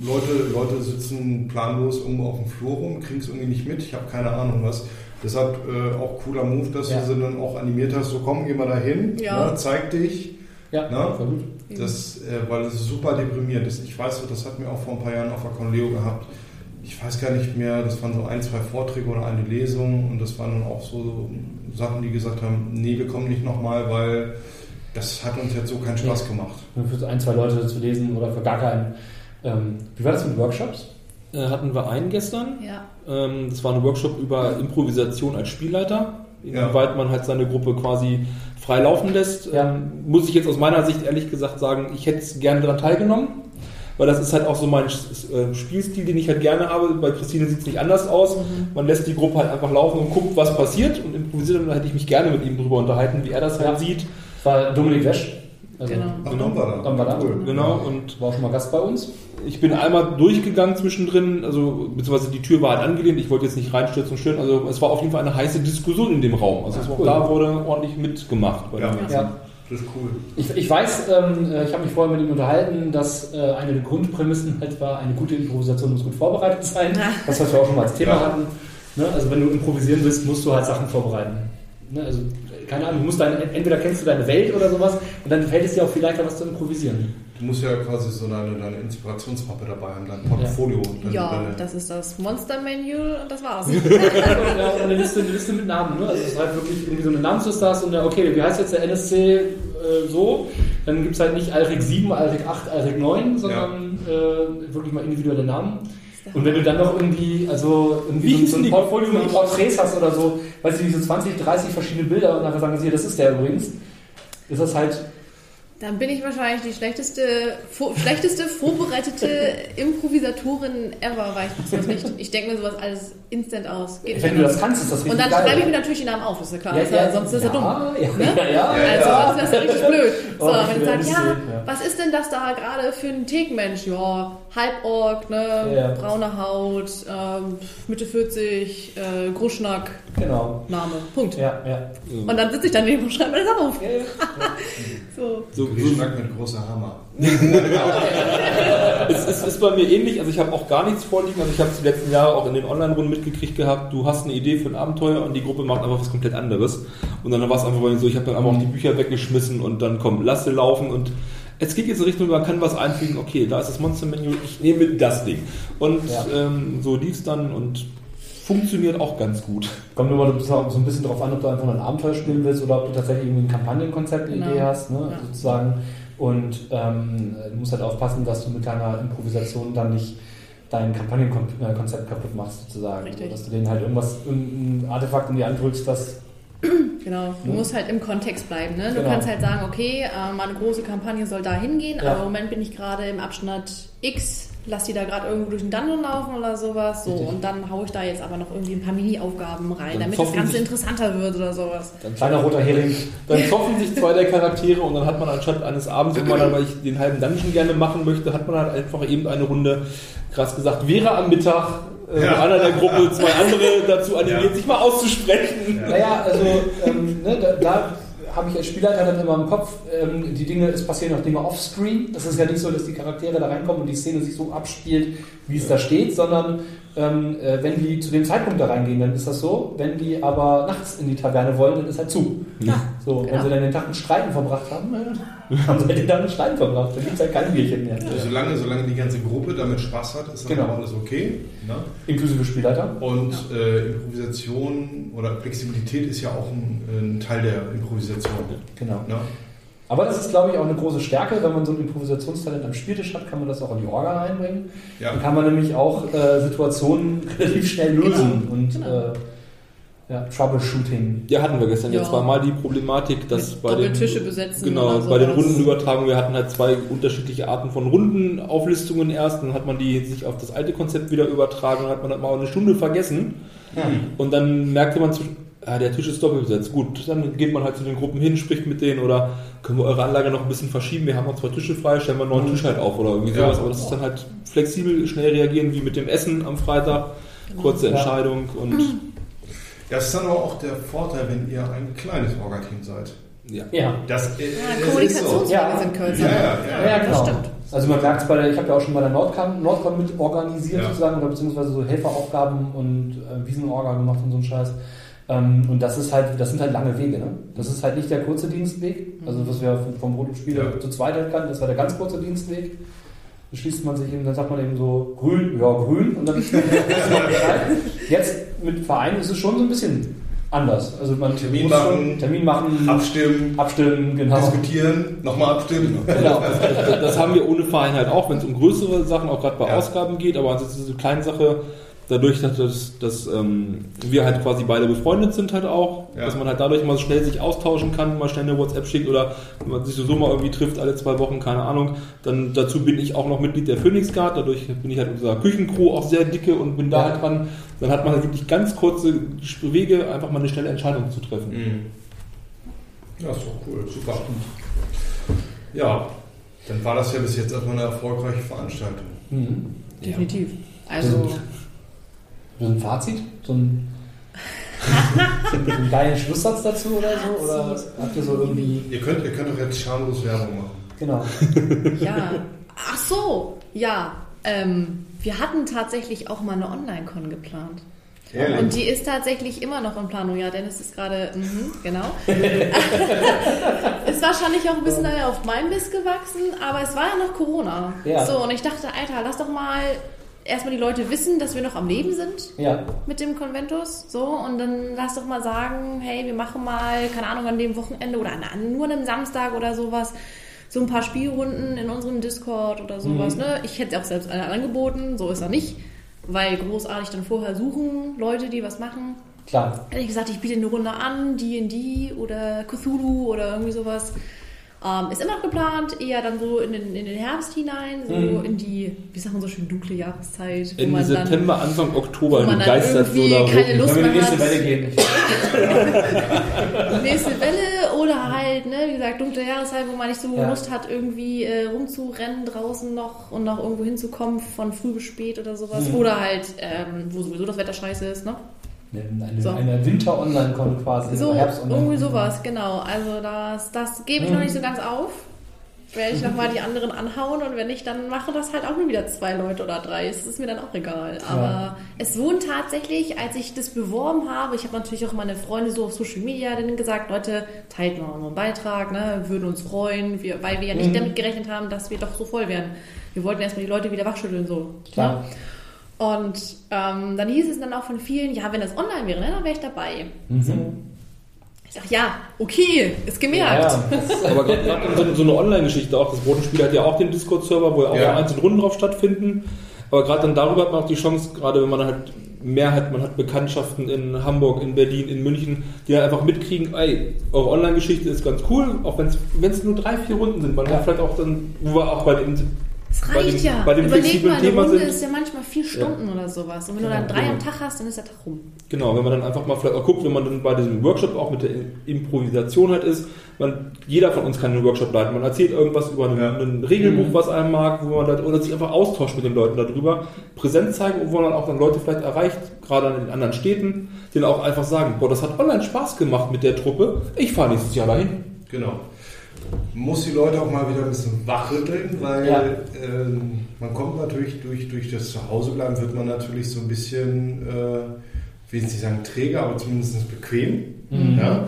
Leute, Leute sitzen planlos irgendwo auf dem Flur rum, kriegen es irgendwie nicht mit. Ich habe keine Ahnung was. Deshalb äh, auch cooler Move, dass Ja. du sie dann auch animiert hast, so komm, geh mal dahin, Ja. ne, zeig dich. Ja, Na? voll gut. Das, äh, weil es ist super deprimierend. Das, ich weiß, das hatten wir auch vor ein paar Jahren auf der Conleo gehabt. Ich weiß gar nicht mehr, das waren so ein, zwei Vorträge oder eine Lesung und das waren dann auch so Sachen, die gesagt haben, nee, wir kommen nicht nochmal, weil das hat uns jetzt so keinen Spaß gemacht. Nur für ein, zwei Leute zu lesen oder für gar keinen. Ähm, wie war das mit Workshops? Äh, hatten wir einen gestern. ja. Ähm, das war ein Workshop über Improvisation als Spielleiter. Ja. Inwieweit man halt seine Gruppe quasi frei laufen lässt. Ja. Ähm, muss ich jetzt aus meiner Sicht ehrlich gesagt sagen, ich hätte gerne daran teilgenommen. Weil das ist halt auch so mein äh, Spielstil, den ich halt gerne habe. Bei Christine sieht es nicht anders aus. Man lässt die Gruppe halt einfach laufen und guckt, was passiert und improvisiert. Und da hätte ich mich gerne mit ihm drüber unterhalten, wie er das halt Ja. sieht. War Dominik Wesch. Also, Genau. Ach, Genau. dann war da. Dann war da. Cool. Genau. Und War auch schon mal Gast bei uns. ich bin einmal durchgegangen zwischendrin, also beziehungsweise die Tür war halt angelehnt, ich wollte jetzt nicht reinstürzen und stören, also es war auf jeden Fall eine heiße Diskussion in dem Raum. Also es war, cool. da wurde ordentlich mitgemacht. Bei Ja. Das ist cool. Ich, ich weiß, ähm, äh, ich habe mich vorher mit ihm unterhalten, dass äh, eine der Grundprämissen halt war, eine gute Improvisation muss gut vorbereitet sein. Ja. Das, was wir auch schon mal als Thema Ja. hatten. Ne? Also wenn du improvisieren willst, musst du halt Sachen vorbereiten. Ne? Also keine Ahnung, du musst deine, entweder kennst du deine Welt oder sowas und dann fällt es dir auch viel leichter, was zu improvisieren. Du musst ja quasi so deine, deine Inspirationsmappe dabei haben, dein Portfolio. Deine, Ja, deine, das ist das Monster-Manual und das war's. ja, und eine Liste, eine Liste mit Namen. Ne? Also es ist halt wirklich irgendwie so eine Namensliste hast und ja, okay, wie heißt jetzt der NSC äh, so? Dann gibt es halt nicht Alrik 7, Alrik 8, Alrik 9, sondern äh, wirklich mal individuelle Namen. Und wenn du dann noch irgendwie, also Wie irgendwie so, so ein? Portfolio mit Porträts hast oder so, weißt du, wie so 20, 30 verschiedene Bilder und nachher sagen sie, das ist der übrigens, ist das halt, Dann bin ich wahrscheinlich die schlechteste, vor, schlechteste vorbereitete Improvisatorin ever, weil ich das nicht. Ich denke mir sowas alles instant aus. Geht wenn du das kannst, ist das richtig Und dann geil. schreibe ich mir natürlich die Namen auf, ist ja klar. Ja, ist ja, ja, sonst ist ja, er dumm. Ja, Ne? ja, ja, Also ja. sonst wäre es richtig blöd. So, Oh, ich wenn du sagst, nicht ja, was ist denn das da gerade für ein Thekmensch? Ja, Halborg, ne, Ja. braune Haut, ähm, Mitte 40, äh, Gruschnack, Genau. Name, Punkt. Ja, ja. Und dann sitze ich daneben und schreibe mir das auf. Ja, ja. So. So, so, Geschmack mit großer Hammer. es, es ist bei mir ähnlich, also ich habe auch gar nichts vorliegen, also ich habe es die letzten Jahre auch in den Online-Runden mitgekriegt gehabt, du hast eine Idee für ein Abenteuer und die Gruppe macht einfach was komplett anderes. Und dann war es einfach bei mir so, ich habe dann einfach auch die Bücher weggeschmissen und dann komm, lass sie laufen und es geht jetzt in Richtung, man kann was einfügen, okay, da ist das Monster-Menü, ich nehme das Ding. Und Ja. ähm, so lief es dann und funktioniert auch ganz gut. Kommt nur mal so ein bisschen drauf an, ob du einfach nur ein Abenteuer spielen willst oder ob du tatsächlich irgendwie ein Kampagnenkonzept, eine Genau. Idee hast, ne, Ja. sozusagen. Und ähm, du musst halt aufpassen, dass du mit deiner Improvisation dann nicht dein Kampagnenkonzept kaputt machst, sozusagen. Richtig. Dass du denen halt irgendwas, irgendein Artefakt in die Hand drückst, das Genau, du Ja. musst halt im Kontext bleiben. Ne? Du Genau. kannst halt sagen, okay, äh, meine große Kampagne soll da hingehen, Ja. aber im Moment bin ich gerade im Abschnitt X, lass die da gerade irgendwo durch den Dungeon laufen oder sowas. So, Richtig. und dann haue ich da jetzt aber noch irgendwie ein paar Mini-Aufgaben rein, Dann damit das Ganze sich- interessanter wird oder sowas. Dann kleiner roter Hering. Dann zoffen sich zwei der Charaktere und dann hat man anstatt eines Abends, wo man dann, weil ich den halben Dungeon gerne machen möchte, hat man halt einfach eben eine Runde, krass gesagt, wäre am Mittag äh, Ja. einer der Gruppe zwei andere dazu animiert, Ja. sich mal auszusprechen. Naja, also ähm, ne, da, da habe ich als Spielleiter dann immer im Kopf, ähm, die Dinge, es passieren auch Dinge offscreen. Es ist ja nicht so, dass die Charaktere da reinkommen und die Szene sich so abspielt, wie es da steht, sondern Ähm, äh, wenn die zu dem Zeitpunkt da reingehen, dann ist das so. Wenn die aber nachts in die Taverne wollen, dann ist halt zu. Ja, So, wenn genau. sie dann den Tag mit Streiten verbracht haben, äh, haben sie den Tag mit Streiten verbracht. Dann gibt es halt kein Bierchen mehr. Solange, solange die ganze Gruppe damit Spaß hat, ist dann Genau. auch alles okay. Ne? Inklusive Spielleiter. Und äh, Improvisation oder Flexibilität ist ja auch ein, ein Teil der Improvisation. Genau. Ne? Aber das ist, glaube ich, auch eine große Stärke. Wenn man so ein Improvisationstalent am Spieltisch hat, kann man das auch in die Orga reinbringen. Ja. Dann kann man nämlich auch äh, Situationen relativ schnell lösen Genau, und genau. Äh, ja, Troubleshooting. Ja, hatten wir gestern Ja. jetzt zweimal die Problematik, dass Mit bei den, Doppeltische besetzen genau, oder bei den. Rundenübertragungen, wir hatten halt zwei unterschiedliche Arten von Rundenauflistungen erst, dann hat man die sich auf das alte Konzept wieder übertragen, dann hat man halt mal eine Stunde vergessen und dann merkte man zwischen, ah, der Tisch ist doppelt besetzt. Gut, dann geht man halt zu den Gruppen hin, spricht mit denen oder können wir eure Anlage noch ein bisschen verschieben, wir haben noch zwei Tische frei, stellen wir einen neuen Tisch halt auf oder irgendwie Ja. sowas, aber das ist dann halt flexibel, schnell reagieren, wie mit dem Essen am Freitag, kurze Ja. Entscheidung und Das ist dann aber auch der Vorteil, wenn ihr ein kleines Orga-Team seid. ja. Ja. Das, äh, Ja, das ist Kommunikationswege Ja. sind so. kürzer. Ja, ja, Ja, ja. ja, genau. Stimmt. Also man merkt es bei der, ich habe ja auch schon bei der Nordcon, Nordcon mit organisiert Ja. sozusagen, oder beziehungsweise so Helferaufgaben und äh, Wiesenorga gemacht und so ein Scheiß. Ähm, und das ist halt, das sind halt lange Wege, ne? Das ist halt nicht der kurze Dienstweg, also was wir vom, vom Spiele Ja. zu zweit halt kannten, das war der ganz kurze Dienstweg. Da schließt man sich eben, dann sagt man eben so grün, ja grün und dann ist man Bescheid. Jetzt mit Verein ist es schon so ein bisschen anders. Also man Termin muss machen. schon Termin machen, Abstimmen, abstimmen, genau. diskutieren, nochmal abstimmen. Genau. Das, das haben wir ohne Verein halt auch, wenn es um größere Sachen, auch gerade bei Ja. Ausgaben geht, aber ansonsten diese kleine Sache, dadurch, dass, dass, dass ähm, wir halt quasi beide befreundet sind halt auch, Ja. dass man halt dadurch mal schnell sich austauschen kann, mal schnell eine WhatsApp schickt oder wenn man sich so mal irgendwie trifft, alle zwei Wochen, keine Ahnung, dann dazu bin ich auch noch Mitglied der Phoenix Guard, dadurch bin ich halt unser Küchencrew auch sehr dicke und bin da Ja. halt dran, dann hat man halt wirklich ganz kurze Wege, einfach mal eine schnelle Entscheidung zu treffen. Mhm. Ja, ist doch cool, super. Ja, dann war das ja bis jetzt erstmal eine erfolgreiche Veranstaltung. Mhm. Definitiv. Also, So ein Fazit? So ein, so einen geilen Schlusssatz dazu oder so? Oder habt ihr so irgendwie. Ihr könnt, ihr könnt doch jetzt schamlos Werbung machen. Genau. ja. Ach so, ja. Ähm, wir hatten tatsächlich auch mal eine Online-Con geplant. Ehrlich? Und die ist tatsächlich immer noch in Planung. Ja, Dennis ist gerade, mhm, genau. ist wahrscheinlich auch ein bisschen daher auf mein Biss gewachsen, aber es war ja noch Corona. Ja. So, und ich dachte, Alter, lass doch mal erstmal die Leute wissen, dass wir noch am Leben sind Ja. mit dem Conventus. So, und dann lass doch mal sagen, hey, wir machen mal, keine Ahnung, an dem Wochenende oder an, an nur einem Samstag oder sowas, so ein paar Spielrunden in unserem Discord oder sowas. Mhm. Ne? Ich hätte auch selbst eine angeboten, so ist er nicht. Weil großartig dann vorher suchen, Leute, die was machen. Klar. Hätte ich gesagt, ich biete eine Runde an, D&D oder Cthulhu oder irgendwie sowas. Ähm, ist immer noch geplant, eher dann so in den, in den Herbst hinein, so Mhm. in die, wie sagt man so schön, dunkle Jahreszeit. wo Ende man dann- September, Anfang Oktober, wo man du dann geisterst so irgendwie da keine. Lust Wenn wir in die mehr nächste hat. Welle gehen. die nächste Welle oder halt, ne, wie gesagt, dunkle Jahreszeit, wo man nicht so Ja. Lust hat, irgendwie äh, rumzurennen draußen noch und noch irgendwo hinzukommen, von früh bis spät oder sowas. Mhm. Oder halt, ähm, wo sowieso das Wetter scheiße ist, ne? Eine, So. eine Winter-Online-Con quasi. So, irgendwie sowas, genau. Also das, das gebe ich Mhm. noch nicht so ganz auf. Werde ich nochmal die anderen anhauen und wenn nicht, dann mache das halt auch nur wieder zwei Leute oder drei. Es ist mir dann auch egal. Aber Ja. es wurden tatsächlich, als ich das beworben habe, ich habe natürlich auch meine Freunde so auf Social Media denen gesagt, Leute, teilt mal unseren Beitrag, ne, würden uns freuen, wir, weil wir ja nicht Mhm. damit gerechnet haben, dass wir doch so voll werden. Wir wollten erstmal die Leute wieder wachschütteln, so. Klar. Ne? Und ähm, dann hieß es dann auch von vielen, ja, wenn das online wäre, ne, dann wäre ich dabei. Mhm. So. Ich sag, ja, okay, ist gemerkt. Ja, das, Aber gerade gerade so, eine Online-Geschichte auch. Das Brotenspiel hat ja auch den Discord-Server, wo ja auch Ja. einzelne Runden drauf stattfinden. Aber gerade dann darüber hat man auch die Chance, gerade wenn man halt mehr hat, man hat Bekanntschaften in Hamburg, in Berlin, in München, die dann einfach mitkriegen, ey, eure Online-Geschichte ist ganz cool, auch wenn es nur drei, vier Runden sind, weil Ja. man vielleicht auch dann, wo wir auch bei den Es Bei reicht dem- ja. bei dem Überleg mal, eine Thema Runde sind- ist ja manchmal vier Stunden oder sowas. Und wenn du Genau, dann drei genau. am Tag hast, dann ist der Tag rum. Genau, wenn man dann einfach mal vielleicht auch guckt, wenn man dann bei diesem Workshop auch mit der Improvisation halt ist, man, jeder von uns kann einen Workshop leiten. Man erzählt irgendwas über einen, Ja. ein Regelbuch, Mhm. was einem mag, wo man da, oder sich einfach austauscht mit den Leuten darüber, präsent zeigen, wo man dann auch dann Leute vielleicht erreicht, gerade in den anderen Städten, denen auch einfach sagen, boah, das hat online Spaß gemacht mit der Truppe, ich fahre nächstes Jahr dahin. Genau. Muss die Leute auch mal wieder ein bisschen wachrütteln, weil Ja. ähm, man kommt natürlich durch, durch das Zuhausebleiben, wird man natürlich so ein bisschen, äh, will ich nicht sagen träge, aber zumindest bequem. Mhm. Ja?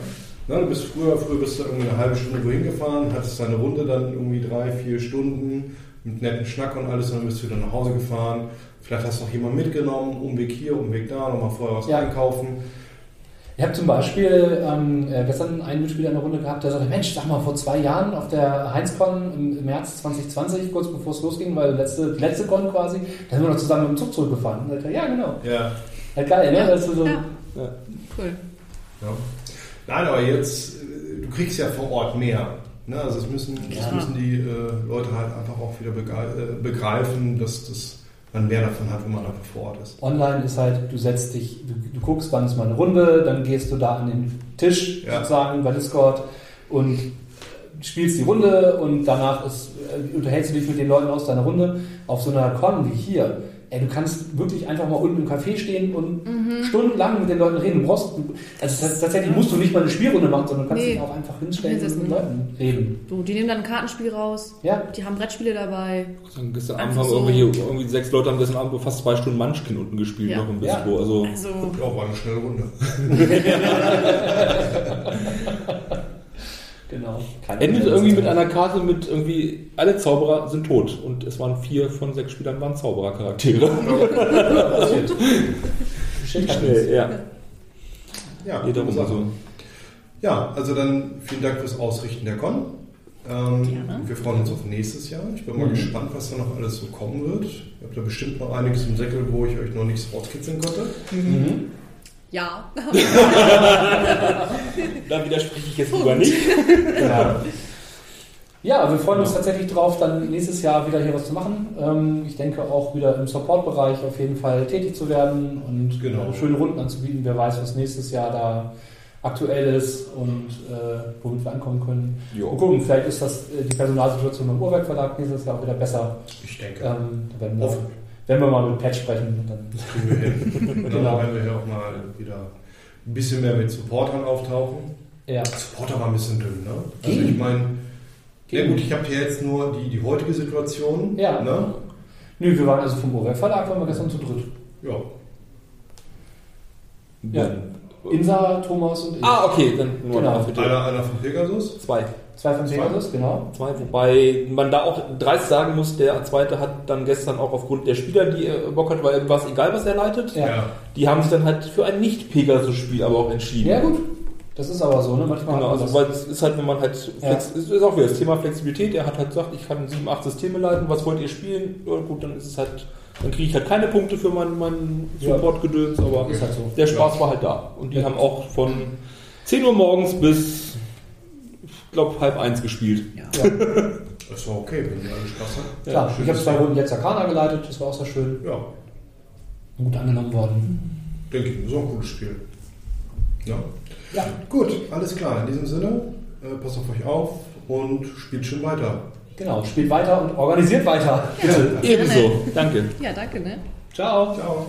Na, du bist früher, früher bist du irgendwie eine halbe Stunde wohin gefahren, hattest deine Runde dann irgendwie drei, vier Stunden mit netten Schnack und alles und dann bist du wieder nach Hause gefahren. Vielleicht hast du noch jemanden mitgenommen, Umweg hier, Umweg da, nochmal vorher was Ja. einkaufen. Ich habe zum Beispiel ähm, äh, gestern einen Mitspieler in der Runde gehabt, der sagte, Mensch, sag mal, vor zwei Jahren auf der Heinz-Con im, im März 2020, kurz bevor es losging, weil letzte, die letzte Con quasi, da sind wir noch zusammen mit dem Zug zurückgefahren. Und er, ja, genau. Ja. Halt geil, ne? Ja. Das ist so, Ja. Ja. Cool. Ja. Nein, aber jetzt, äh, du kriegst ja vor Ort mehr. Ne? Also das müssen, das Ja. müssen die äh, Leute halt einfach auch wieder äh, begreifen, dass das man mehr davon hat, wenn man einfach vor Ort ist. Online ist halt, du setzt dich, du, du guckst, wann ist mal eine Runde, dann gehst du da an den Tisch Ja. sozusagen bei Discord und spielst die Runde und danach ist, äh, unterhältst du dich mit den Leuten aus deiner Runde auf so einer Con wie hier. Ey, du kannst wirklich einfach mal unten im Café stehen und stundenlang mit den Leuten reden. Du brauchst, du, also tatsächlich musst du nicht mal eine Spielrunde machen, sondern du kannst Nee. dich auch einfach hinstellen und mit den Leuten reden. So, die nehmen dann ein Kartenspiel raus. Ja, Die haben Brettspiele dabei. Dann gestern Abend haben so. irgendwie, irgendwie sechs Leute haben gestern Abend fast zwei Stunden Munchkin unten gespielt Ja. noch im Ja. Bistro. Also Also, Ja, war eine schnelle Runde. genau. Keine endet irgendwie mit einer Karte mit irgendwie alle Zauberer sind tot und es waren vier von sechs Spielern waren Zauberercharaktere. passiert. Shit happens. ja. Ja, Jeder gute rum, Sache. also. Ja, also dann vielen Dank fürs Ausrichten der Con. Ähm, wir freuen uns auf nächstes Jahr. Ich bin mal Mhm. gespannt, was da noch alles so kommen wird. Ihr habt da bestimmt noch einiges im Säckel, wo ich euch noch nichts rauskitzeln konnte. Mhm. Ja. Da widerspreche ich jetzt lieber nicht. Genau. Ja, wir freuen uns tatsächlich drauf, dann nächstes Jahr wieder hier was zu machen. Ähm, ich denke auch wieder im Support-Bereich auf jeden Fall tätig zu werden und Genau. äh, schöne Runden anzubieten. Wer weiß, was nächstes Jahr da aktuell ist und äh, womit wir ankommen können. Jo. Und gucken, vielleicht ist das äh, die Personalsituation beim Urwerk-Verlag nächstes Jahr auch wieder besser. Ich denke. Ähm, da werden wir, Hoffentlich. Wenn wir mal mit Patch sprechen, dann kriegen wir hin. Genau. genau. Wenn wir hier auch mal wieder ein bisschen mehr mit Supportern auftauchen. ja. Supporter war ein bisschen dünn, ne? Also Ging. ich meine, ja gut, ich habe hier jetzt nur die, die heutige Situation. Ja. Ne? Nö, wir waren also vom Urwerk-Verlag, waren wir gestern zu dritt. Ja. Ja. Insa, Thomas und ich. Ah, okay, dann nur Genau. noch bitte. Einer, einer von Pegasus. Zwei. Zwei von Zwei. Pegasus, genau. Zwei, wobei man da auch dreist sagen muss, der zweite hat dann gestern auch aufgrund der Spieler, die er Bock hat, weil war es egal, was er leitet, Ja. die haben sich dann halt für ein Nicht-Pegasus-Spiel aber auch entschieden. Ja, gut. Das ist aber so, ne? Manchmal Genau, man also, das. weil es ist halt, wenn man halt, flex, es ist auch wieder das Thema Flexibilität, er hat halt gesagt, ich kann sieben, acht Systeme leiten, was wollt ihr spielen? Ja, gut, dann ist es halt, dann kriege ich halt keine Punkte für mein, mein Ja. Support-Gedöns, aber Ist halt so. der Spaß war halt da. Und die Ja. haben auch von 10 Uhr morgens bis, glaube, halb eins gespielt. ja. Das war okay, wenn ihr alle Spaß habt. Klar, schön, ich habe zwei Runden jetzt Arcana geleitet, das war auch sehr schön. Ja, Gut angenommen worden. denke ich, das ist auch ein gutes Spiel. Ja. Ja. Gut, alles klar. In diesem Sinne, äh, passt auf euch auf und spielt schön weiter. Genau, spielt weiter und organisiert weiter. Bitte. Ebenso, danke. ja, danke, ne? Ciao. Ciao.